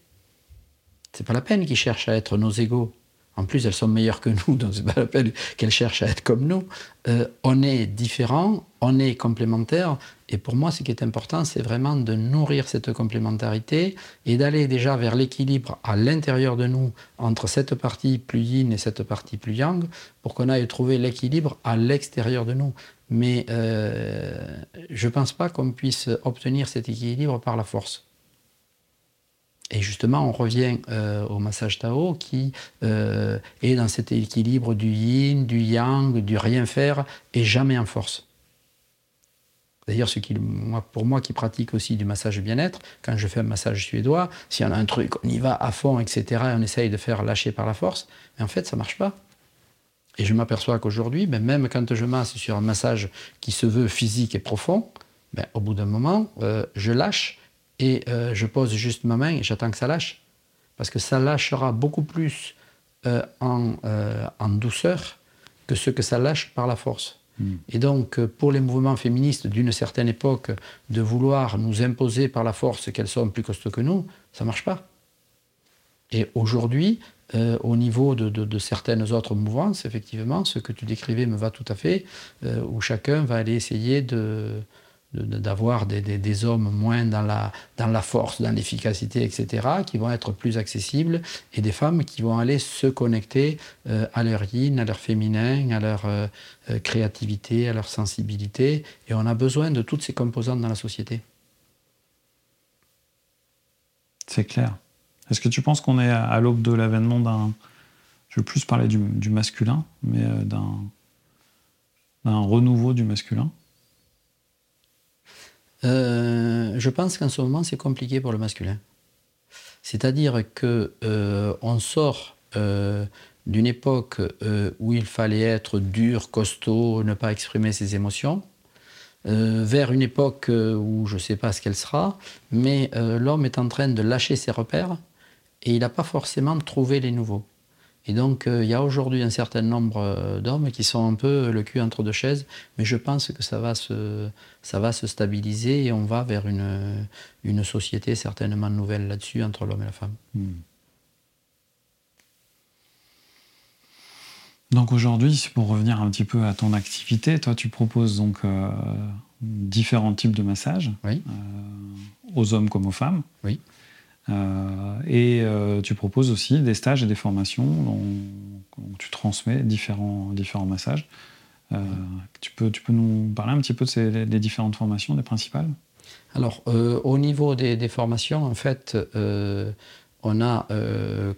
Speaker 2: C'est pas la peine qu'ils cherchent à être nos égaux. En plus, elles sont meilleures que nous, donc c'est pas la peine qu'elles cherchent à être comme nous. Euh, on est différents, on est complémentaires, et pour moi, ce qui est important, c'est vraiment de nourrir cette complémentarité et d'aller déjà vers l'équilibre à l'intérieur de nous entre cette partie plus yin et cette partie plus yang, pour qu'on aille trouver l'équilibre à l'extérieur de nous. Mais euh, je ne pense pas qu'on puisse obtenir cet équilibre par la force. Et justement, on revient euh, au massage Tao qui euh, est dans cet équilibre du yin, du yang, du rien faire et jamais en force. D'ailleurs, ce qui, moi, pour moi qui pratique aussi du massage bien-être, quand je fais un massage suédois, s'il y en a un truc, on y va à fond, etc., et on essaye de faire lâcher par la force, mais en fait, ça marche pas. Et je m'aperçois qu'aujourd'hui, ben, même quand je masse sur un massage qui se veut physique et profond, ben, au bout d'un moment, euh, je lâche et euh, je pose juste ma main et j'attends que ça lâche. Parce que ça lâchera beaucoup plus euh, en, euh, en, douceur que ce que ça lâche par la force. Hmm. Et donc, pour les mouvements féministes d'une certaine époque, de vouloir nous imposer par la force qu'elles sont plus costauds que nous, ça ne marche pas. Et aujourd'hui, au niveau de, de, de, certaines autres mouvances, effectivement, ce que tu décrivais me va tout à fait, où chacun va aller essayer de, d'avoir des, hommes moins dans la, dans la force, dans l'efficacité, etc., qui vont être plus accessibles, et des femmes qui vont aller se connecter euh, à leur yin, à leur féminin, à leur euh, euh, créativité, à leur sensibilité. Et on a besoin de toutes ces composantes dans la société.
Speaker 1: C'est clair. Est-ce que tu penses qu'on est à l'aube de l'avènement d'un... Je veux plus parler du, du masculin, mais d'un, renouveau du masculin?
Speaker 2: Je pense qu'en ce moment, c'est compliqué pour le masculin. C'est-à-dire que euh, on sort euh, d'une époque où il fallait être dur, costaud, ne pas exprimer ses émotions, vers une époque où je ne sais pas ce qu'elle sera, mais l'homme est en train de lâcher ses repères et il n'a pas forcément trouvé les nouveaux. Et donc, euh, il y a aujourd'hui un certain nombre euh, d'hommes qui sont un peu le cul entre deux chaises, mais je pense que ça va se, ça va se stabiliser et on va vers une, une société certainement nouvelle là-dessus entre l'homme et la femme. Hmm.
Speaker 1: Donc aujourd'hui, pour revenir un petit peu à ton activité, toi tu proposes donc différents types de massages, aux hommes comme aux femmes.
Speaker 2: Oui.
Speaker 1: Et tu proposes aussi des stages et des formations où tu transmets différents, différents massages. Euh, tu, peux, tu peux nous parler un petit peu des différentes formations, des principales?
Speaker 2: Alors, euh, au niveau des, formations, en fait, euh, on a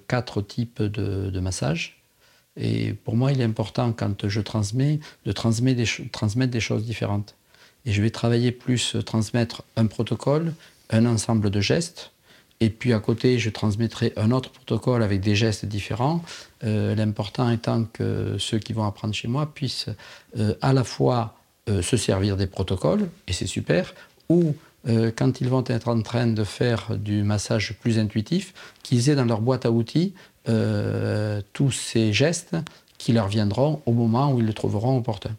Speaker 2: quatre types de, massages. Et pour moi, il est important, quand je transmets, de transmettre transmettre des choses différentes. Et je vais travailler plus, transmettre un protocole, un ensemble de gestes, et puis à côté, je transmettrai un autre protocole avec des gestes différents. Euh, l'important étant que ceux qui vont apprendre chez moi puissent euh, à la fois euh, se servir des protocoles, et c'est super, ou quand ils vont être en train de faire du massage plus intuitif, qu'ils aient dans leur boîte à outils tous ces gestes qui leur viendront au moment où ils le trouveront opportun.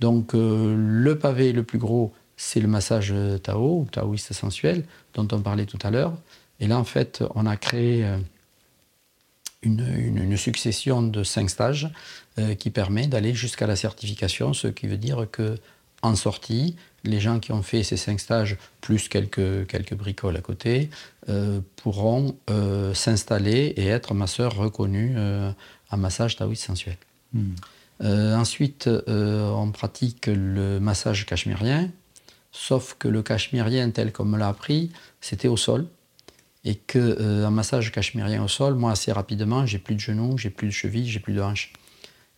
Speaker 2: Donc le pavé le plus gros, c'est le massage Tao, ou taoïste sensuel, dont on parlait tout à l'heure. Et là, en fait, on a créé euh, une, succession de cinq stages euh, qui permet d'aller jusqu'à la certification, ce qui veut dire que en sortie, les gens qui ont fait ces cinq stages, plus quelques, quelques bricoles à côté, euh, pourront s'installer et être masseurs reconnus en massage taoïste sensuel. Hmm. ensuite, on pratique le massage cachemérien, sauf que le cachemérien tel qu'on me l'a appris, c'était au sol et que euh, un massage cachemérien au sol, moi assez rapidement, j'ai plus de genoux, j'ai plus de chevilles, j'ai plus de hanches.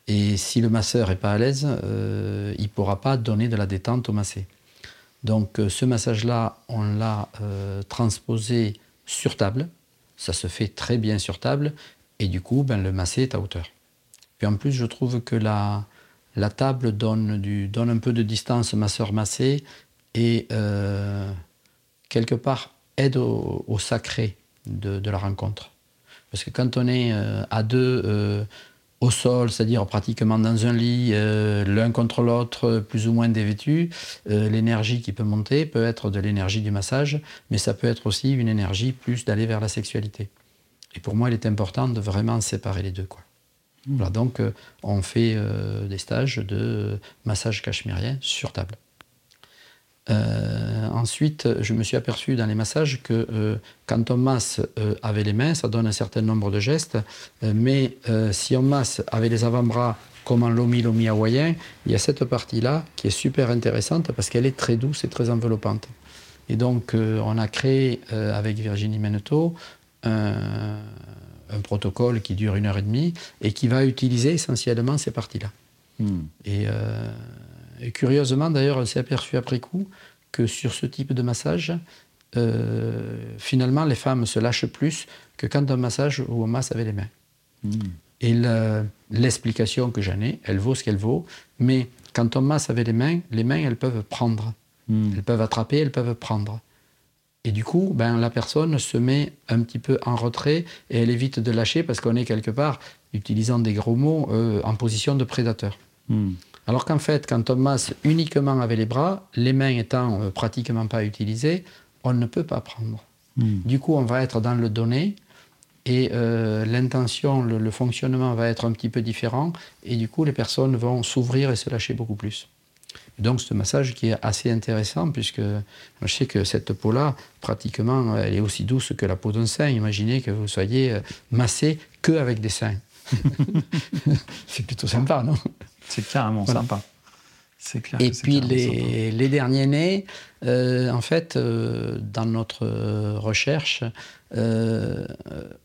Speaker 2: Et si le masseur n'est pas à l'aise, euh, il ne pourra pas donner de la détente au massé. Donc euh, ce massage-là, on l'a transposé sur table. Ça se fait très bien sur table. Et du coup, ben, le massé est à hauteur. Puis en plus, je trouve que la, la table donne, du, donne un peu de distance masseur-massé et quelque part aide au, sacré de, la rencontre. Parce que quand on est euh, à deux euh, au sol, c'est-à-dire pratiquement dans un lit, euh, l'un contre l'autre, plus ou moins dévêtus, l'énergie qui peut monter peut être de l'énergie du massage, mais ça peut être aussi une énergie plus d'aller vers la sexualité. Et pour moi, il est important de vraiment séparer les deux. Quoi. Mmh. Voilà, donc on fait des stages de massage cachemérien sur table. Euh, ensuite, je me suis aperçu dans les massages que euh, quand on masse euh, avec les mains, ça donne un certain nombre de gestes, mais si on masse avec les avant-bras comme en lomi lomi hawaïen, il y a cette partie-là qui est super intéressante parce qu'elle est très douce et très enveloppante. Et donc, on a créé avec Virginie Meneteau un, protocole qui dure une heure et demie et qui va utiliser essentiellement ces parties-là. Hmm. Et et curieusement, d'ailleurs, elle s'est aperçue après coup que sur ce type de massage, euh, finalement, les femmes se lâchent plus que quand un massage où on masse avec les mains. Hmm. Et l'explication que j'en ai, elle vaut ce qu'elle vaut, mais quand on masse avec les mains, les mains, elles peuvent prendre. Hmm. Elles peuvent attraper, elles peuvent prendre. Et du coup, ben, la personne se met un petit peu en retrait et elle évite de lâcher parce qu'on est quelque part, utilisant des gros mots, euh, en position de prédateur. Hmm. Alors qu'en fait, quand on masse uniquement avec les bras, les mains étant euh, pratiquement pas utilisées, on ne peut pas prendre. Hmm. Du coup, on va être dans le donné et euh, l'intention, le, fonctionnement va être un petit peu différent et du coup, les personnes vont s'ouvrir et se lâcher beaucoup plus. donc, ce massage qui est assez intéressant puisque je sais que cette peau-là, pratiquement, elle est aussi douce que la peau d'un sein. Imaginez que vous soyez euh, massé que avec des seins. C'est plutôt sympa, non?
Speaker 1: C'est carrément sympa.
Speaker 2: C'est clair. Et puis les, les, derniers nés, euh, en fait, euh, dans notre recherche, euh,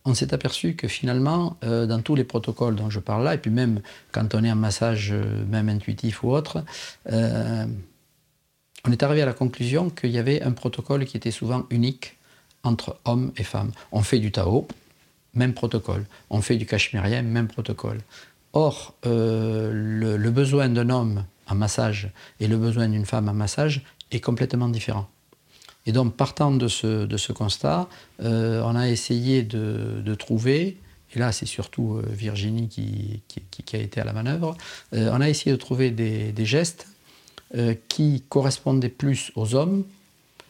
Speaker 2: on s'est aperçu que finalement, dans tous les protocoles dont je parle là, et puis même quand on est en massage, même intuitif ou autre, on est arrivé à la conclusion qu'il y avait un protocole qui était souvent unique entre hommes et femmes. On fait du Tao, même protocole. On fait du cachemérien, même protocole. Or, euh, le, besoin d'un homme en massage et le besoin d'une femme en massage est complètement différent. Et donc, partant de ce, constat, euh, on a essayé de, trouver, et là c'est surtout euh, Virginie qui, a été à la manœuvre, on a essayé de trouver des, gestes qui correspondaient plus aux hommes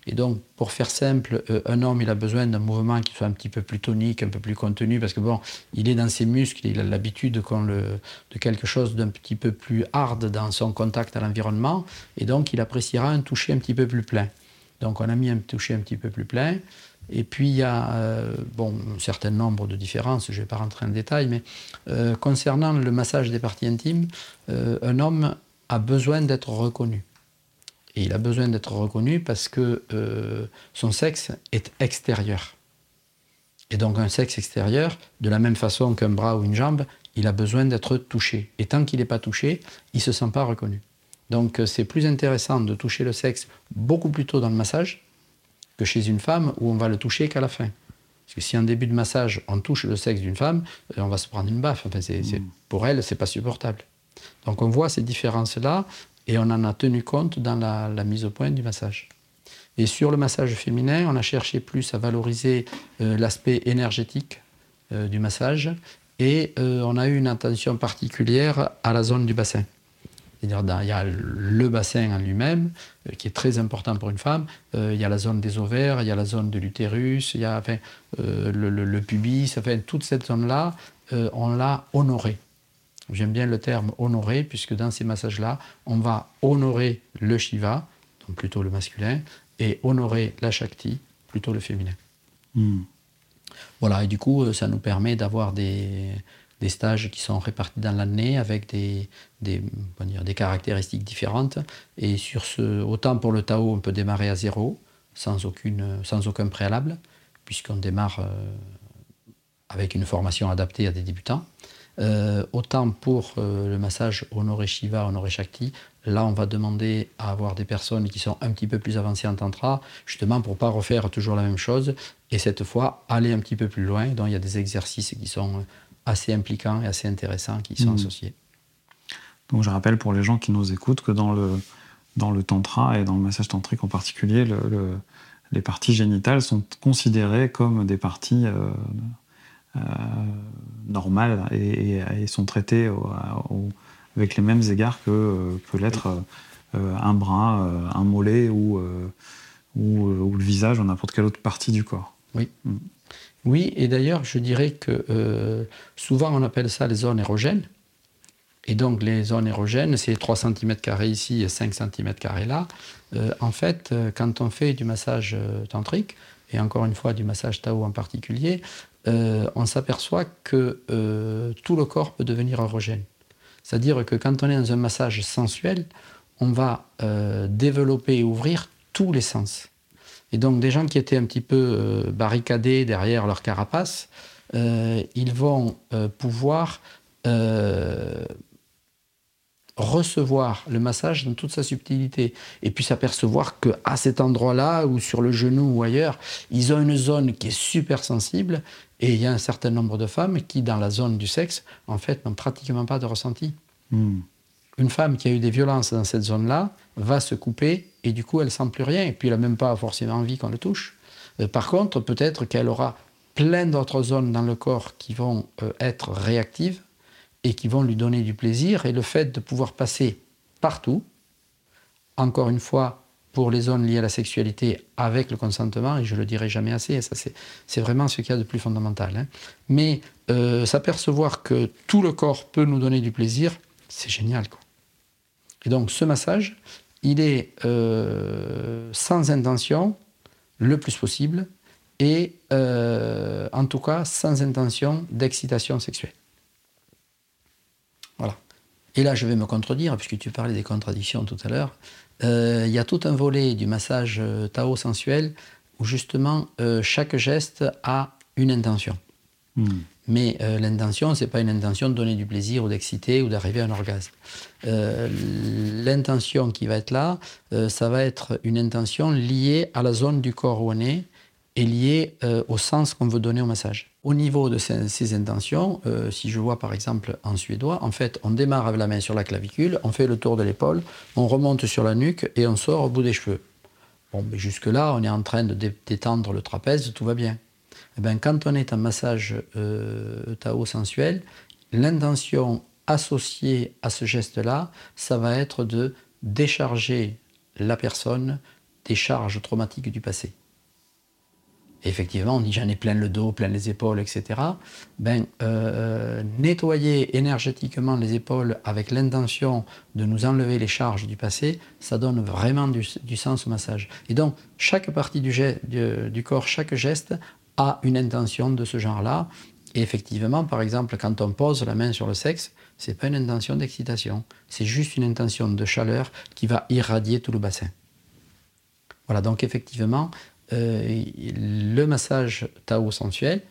Speaker 2: Et donc, pour faire simple, euh, un homme, il a besoin d'un mouvement qui soit un petit peu plus tonique, un peu plus contenu, parce que bon, il est dans ses muscles, il a l'habitude de quelque chose d'un petit peu plus hard dans son contact à l'environnement, et donc il appréciera un toucher un petit peu plus plein. Donc, on a mis un toucher un petit peu plus plein. Et puis il y a euh, un certain nombre de différences, je ne vais pas rentrer en détail, mais euh, concernant le massage des parties intimes, un homme a besoin d'être reconnu. Et il a besoin d'être reconnu parce que euh, son sexe est extérieur. Et donc un sexe extérieur, de la même façon qu'un bras ou une jambe, il a besoin d'être touché. Et tant qu'il n'est pas touché, il ne se sent pas reconnu. Donc euh, c'est plus intéressant de toucher le sexe beaucoup plus tôt dans le massage que chez une femme où on va le toucher qu'à la fin. Parce que si en début de massage on touche le sexe d'une femme, euh, on va se prendre une baffe. Enfin, c'est, mmh. Pour elle, c'est pas supportable. Donc on voit ces différences-là et on en a tenu compte dans la, mise au point du massage. Et sur le massage féminin, on a cherché plus à valoriser euh, l'aspect énergétique euh, du massage et euh, on a eu une attention particulière à la zone du bassin. C'est-à-dire il y a le bassin en lui-même, qui est très important pour une femme, il y a la zone des ovaires, il y a la zone de l'utérus, il y a enfin, le, le, pubis, toute cette zone-là, on l'a honorée. J'aime bien le terme honorer, puisque dans ces massages-là, on va honorer le Shiva, donc plutôt le masculin, et honorer la Shakti, plutôt le féminin. Hmm. Voilà, et du coup, euh, ça nous permet d'avoir des, stages qui sont répartis dans l'année avec des, des, des, caractéristiques différentes. Et sur ce, autant pour le Tao, on peut démarrer à zéro, sans, aucune, sans aucun préalable, puisqu'on démarre euh, avec une formation adaptée à des débutants. Euh, autant pour euh, le massage Honoré Shiva, Honoré Shakti, là on va demander à avoir des personnes qui sont un petit peu plus avancées en tantra, justement pour ne pas refaire toujours la même chose, et cette fois aller un petit peu plus loin. Donc il y a des exercices qui sont assez impliquants et assez intéressants qui sont mmh. associés.
Speaker 3: Donc je rappelle pour les gens qui nous écoutent que dans le, dans le tantra et dans le massage tantrique en particulier, les parties génitales sont considérées comme des parties... Euh, euh, normales et, sont traités avec les mêmes égards que peut l'être euh, un bras, euh, un mollet ou, ou, le visage ou n'importe quelle autre partie du corps.
Speaker 2: Oui. Mm. Oui, et d'ailleurs, je dirais que souvent on appelle ça les zones érogènes. Et donc les zones érogènes, c'est 3 cm ici et 5 cm là. en fait, quand on fait du massage tantrique, et encore une fois du massage Tao en particulier, euh, on s'aperçoit que euh, tout le corps peut devenir érogène. C'est-à-dire que quand on est dans un massage sensuel, on va euh, développer et ouvrir tous les sens. Et donc des gens qui étaient un petit peu barricadés derrière leur carapace, ils vont pouvoir recevoir le massage dans toute sa subtilité et puis s'apercevoir que à cet endroit-là ou sur le genou ou ailleurs, ils ont une zone qui est super sensible et il y a un certain nombre de femmes qui dans la zone du sexe en fait n'ont pratiquement pas de ressenti. Hmm. Une femme qui a eu des violences dans cette zone-là va se couper et du coup elle sent plus rien et puis elle n'a même pas forcément envie qu'on le touche. Euh, par contre, peut-être qu'elle aura plein d'autres zones dans le corps qui vont euh, être réactives et qui vont lui donner du plaisir. Et le fait de pouvoir passer partout, encore une fois, pour les zones liées à la sexualité avec le consentement, et je le dirai jamais assez, ça c'est vraiment ce qu'il y a de plus fondamental. Hein. Mais euh, s'apercevoir que tout le corps peut nous donner du plaisir, c'est génial. Quoi. Et donc ce massage, il est euh, sans intention le plus possible, et euh, en tout cas sans intention d'excitation sexuelle. Voilà. Et là, je vais me contredire, puisque tu parlais des contradictions tout à l'heure. Euh, il y a tout un volet du massage euh, Tao sensuel où justement euh, chaque geste a une intention. Hmm. Mais l'intention, ce n'est pas une intention de donner du plaisir ou d'exciter ou d'arriver à un orgasme. l'intention qui va être là, ça va être une intention liée à la zone du corps où on est est lié euh, au sens qu'on veut donner au massage. Au niveau de ces, intentions, euh, si je vois par exemple en suédois, en fait, on démarre avec la main sur la clavicule, on fait le tour de l'épaule, on remonte sur la nuque et on sort au bout des cheveux. Bon, mais jusque-là, on est en train de détendre le trapèze, tout va bien. Eh bien, quand on est en massage euh, Tao sensuel, l'intention associée à ce geste-là, ça va être de décharger la personne des charges traumatiques du passé. Effectivement, on dit j'en ai plein le dos, plein les épaules, etc. Ben, euh, nettoyer énergétiquement les épaules avec l'intention de nous enlever les charges du passé, ça donne vraiment du, sens au massage. Et donc, chaque partie du, du, corps, chaque geste a une intention de ce genre-là. Et effectivement, par exemple, quand on pose la main sur le sexe, c'est pas une intention d'excitation, c'est juste une intention de chaleur qui va irradier tout le bassin. Voilà, donc effectivement, euh, le massage Tao sensuel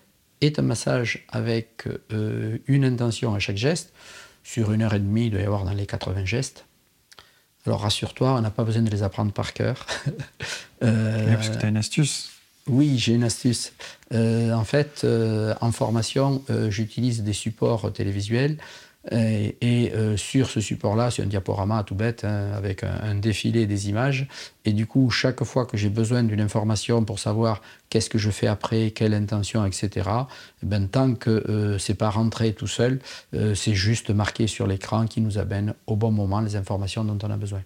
Speaker 2: est un massage avec euh, une intention à chaque geste. Sur une heure et demie, il doit y avoir dans les 80 gestes. Alors rassure-toi, on n'a pas besoin de les apprendre par cœur.
Speaker 3: euh, parce que tu as une astuce.
Speaker 2: Oui, j'ai une astuce. Euh, en fait, en formation, j'utilise des supports télévisuels et, euh, sur ce support-là, c'est un diaporama tout bête, hein, avec un, défilé des images. Et du coup, chaque fois que j'ai besoin d'une information pour savoir qu'est-ce que je fais après, quelle intention, etc., eh ben, tant que euh, c'est pas rentré tout seul, euh, c'est juste marqué sur l'écran qui nous amène au bon moment les informations dont on a besoin.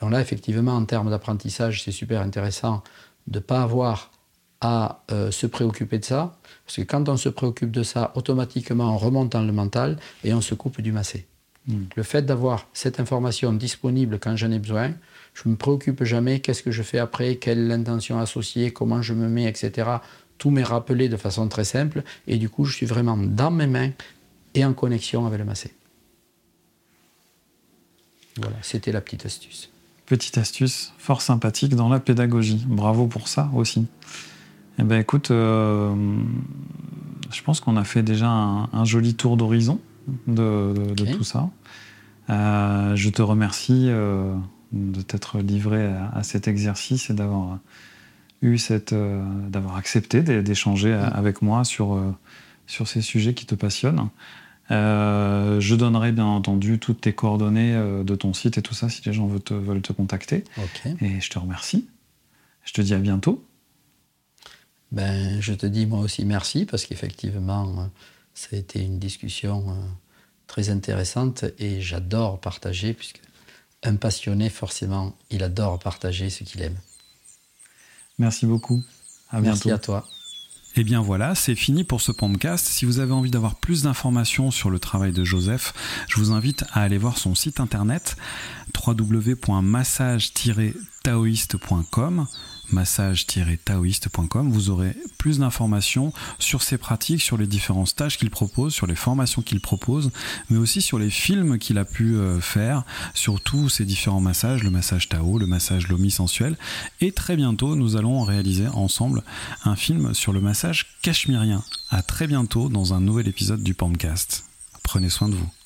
Speaker 2: Donc là, effectivement, en termes d'apprentissage, c'est super intéressant de ne pas avoir à euh, se préoccuper de ça, parce que quand on se préoccupe de ça, automatiquement on remonte dans le mental et on se coupe du massé. Hmm. Le fait d'avoir cette information disponible quand j'en ai besoin, je ne me préoccupe jamais qu'est-ce que je fais après, quelle est l'intention associée, comment je me mets, etc. Tout m'est rappelé de façon très simple et du coup je suis vraiment dans mes mains et en connexion avec le massé. Voilà, c'était la petite astuce.
Speaker 3: Petite astuce fort sympathique dans la pédagogie. Bravo pour ça aussi. Eh ben écoute, euh, je pense qu'on a fait déjà un, joli tour d'horizon de, tout ça. Euh, je te remercie euh, de t'être livré à, cet exercice et d'avoir eu cette, d'avoir accepté d'échanger mm. avec moi sur, sur ces sujets qui te passionnent. je donnerai bien entendu toutes tes coordonnées de ton site et tout ça si les gens veulent te, veulent te contacter. Et je te remercie. Je te dis à bientôt.
Speaker 2: Ben, je te dis moi aussi merci parce qu'effectivement, ça a été une discussion euh, très intéressante et j'adore partager puisque un passionné, forcément, il adore partager ce qu'il aime.
Speaker 3: Merci beaucoup.
Speaker 2: À Merci à toi.
Speaker 1: Et eh bien voilà, c'est fini pour ce podcast. Si vous avez envie d'avoir plus d'informations sur le travail de Joseph, je vous invite à aller voir son site internet www.massage-taoïste.com massage-taoïste.com. Vous aurez plus d'informations sur ses pratiques, sur les différents stages qu'il propose, sur les formations qu'il propose, mais aussi sur les films qu'il a pu euh, faire, sur tous ces différents massages, le massage Tao, le massage Lomi sensuel. Et très bientôt, nous allons réaliser ensemble un film sur le massage cachemirien. À très bientôt dans un nouvel épisode du Podcast. Prenez soin de vous.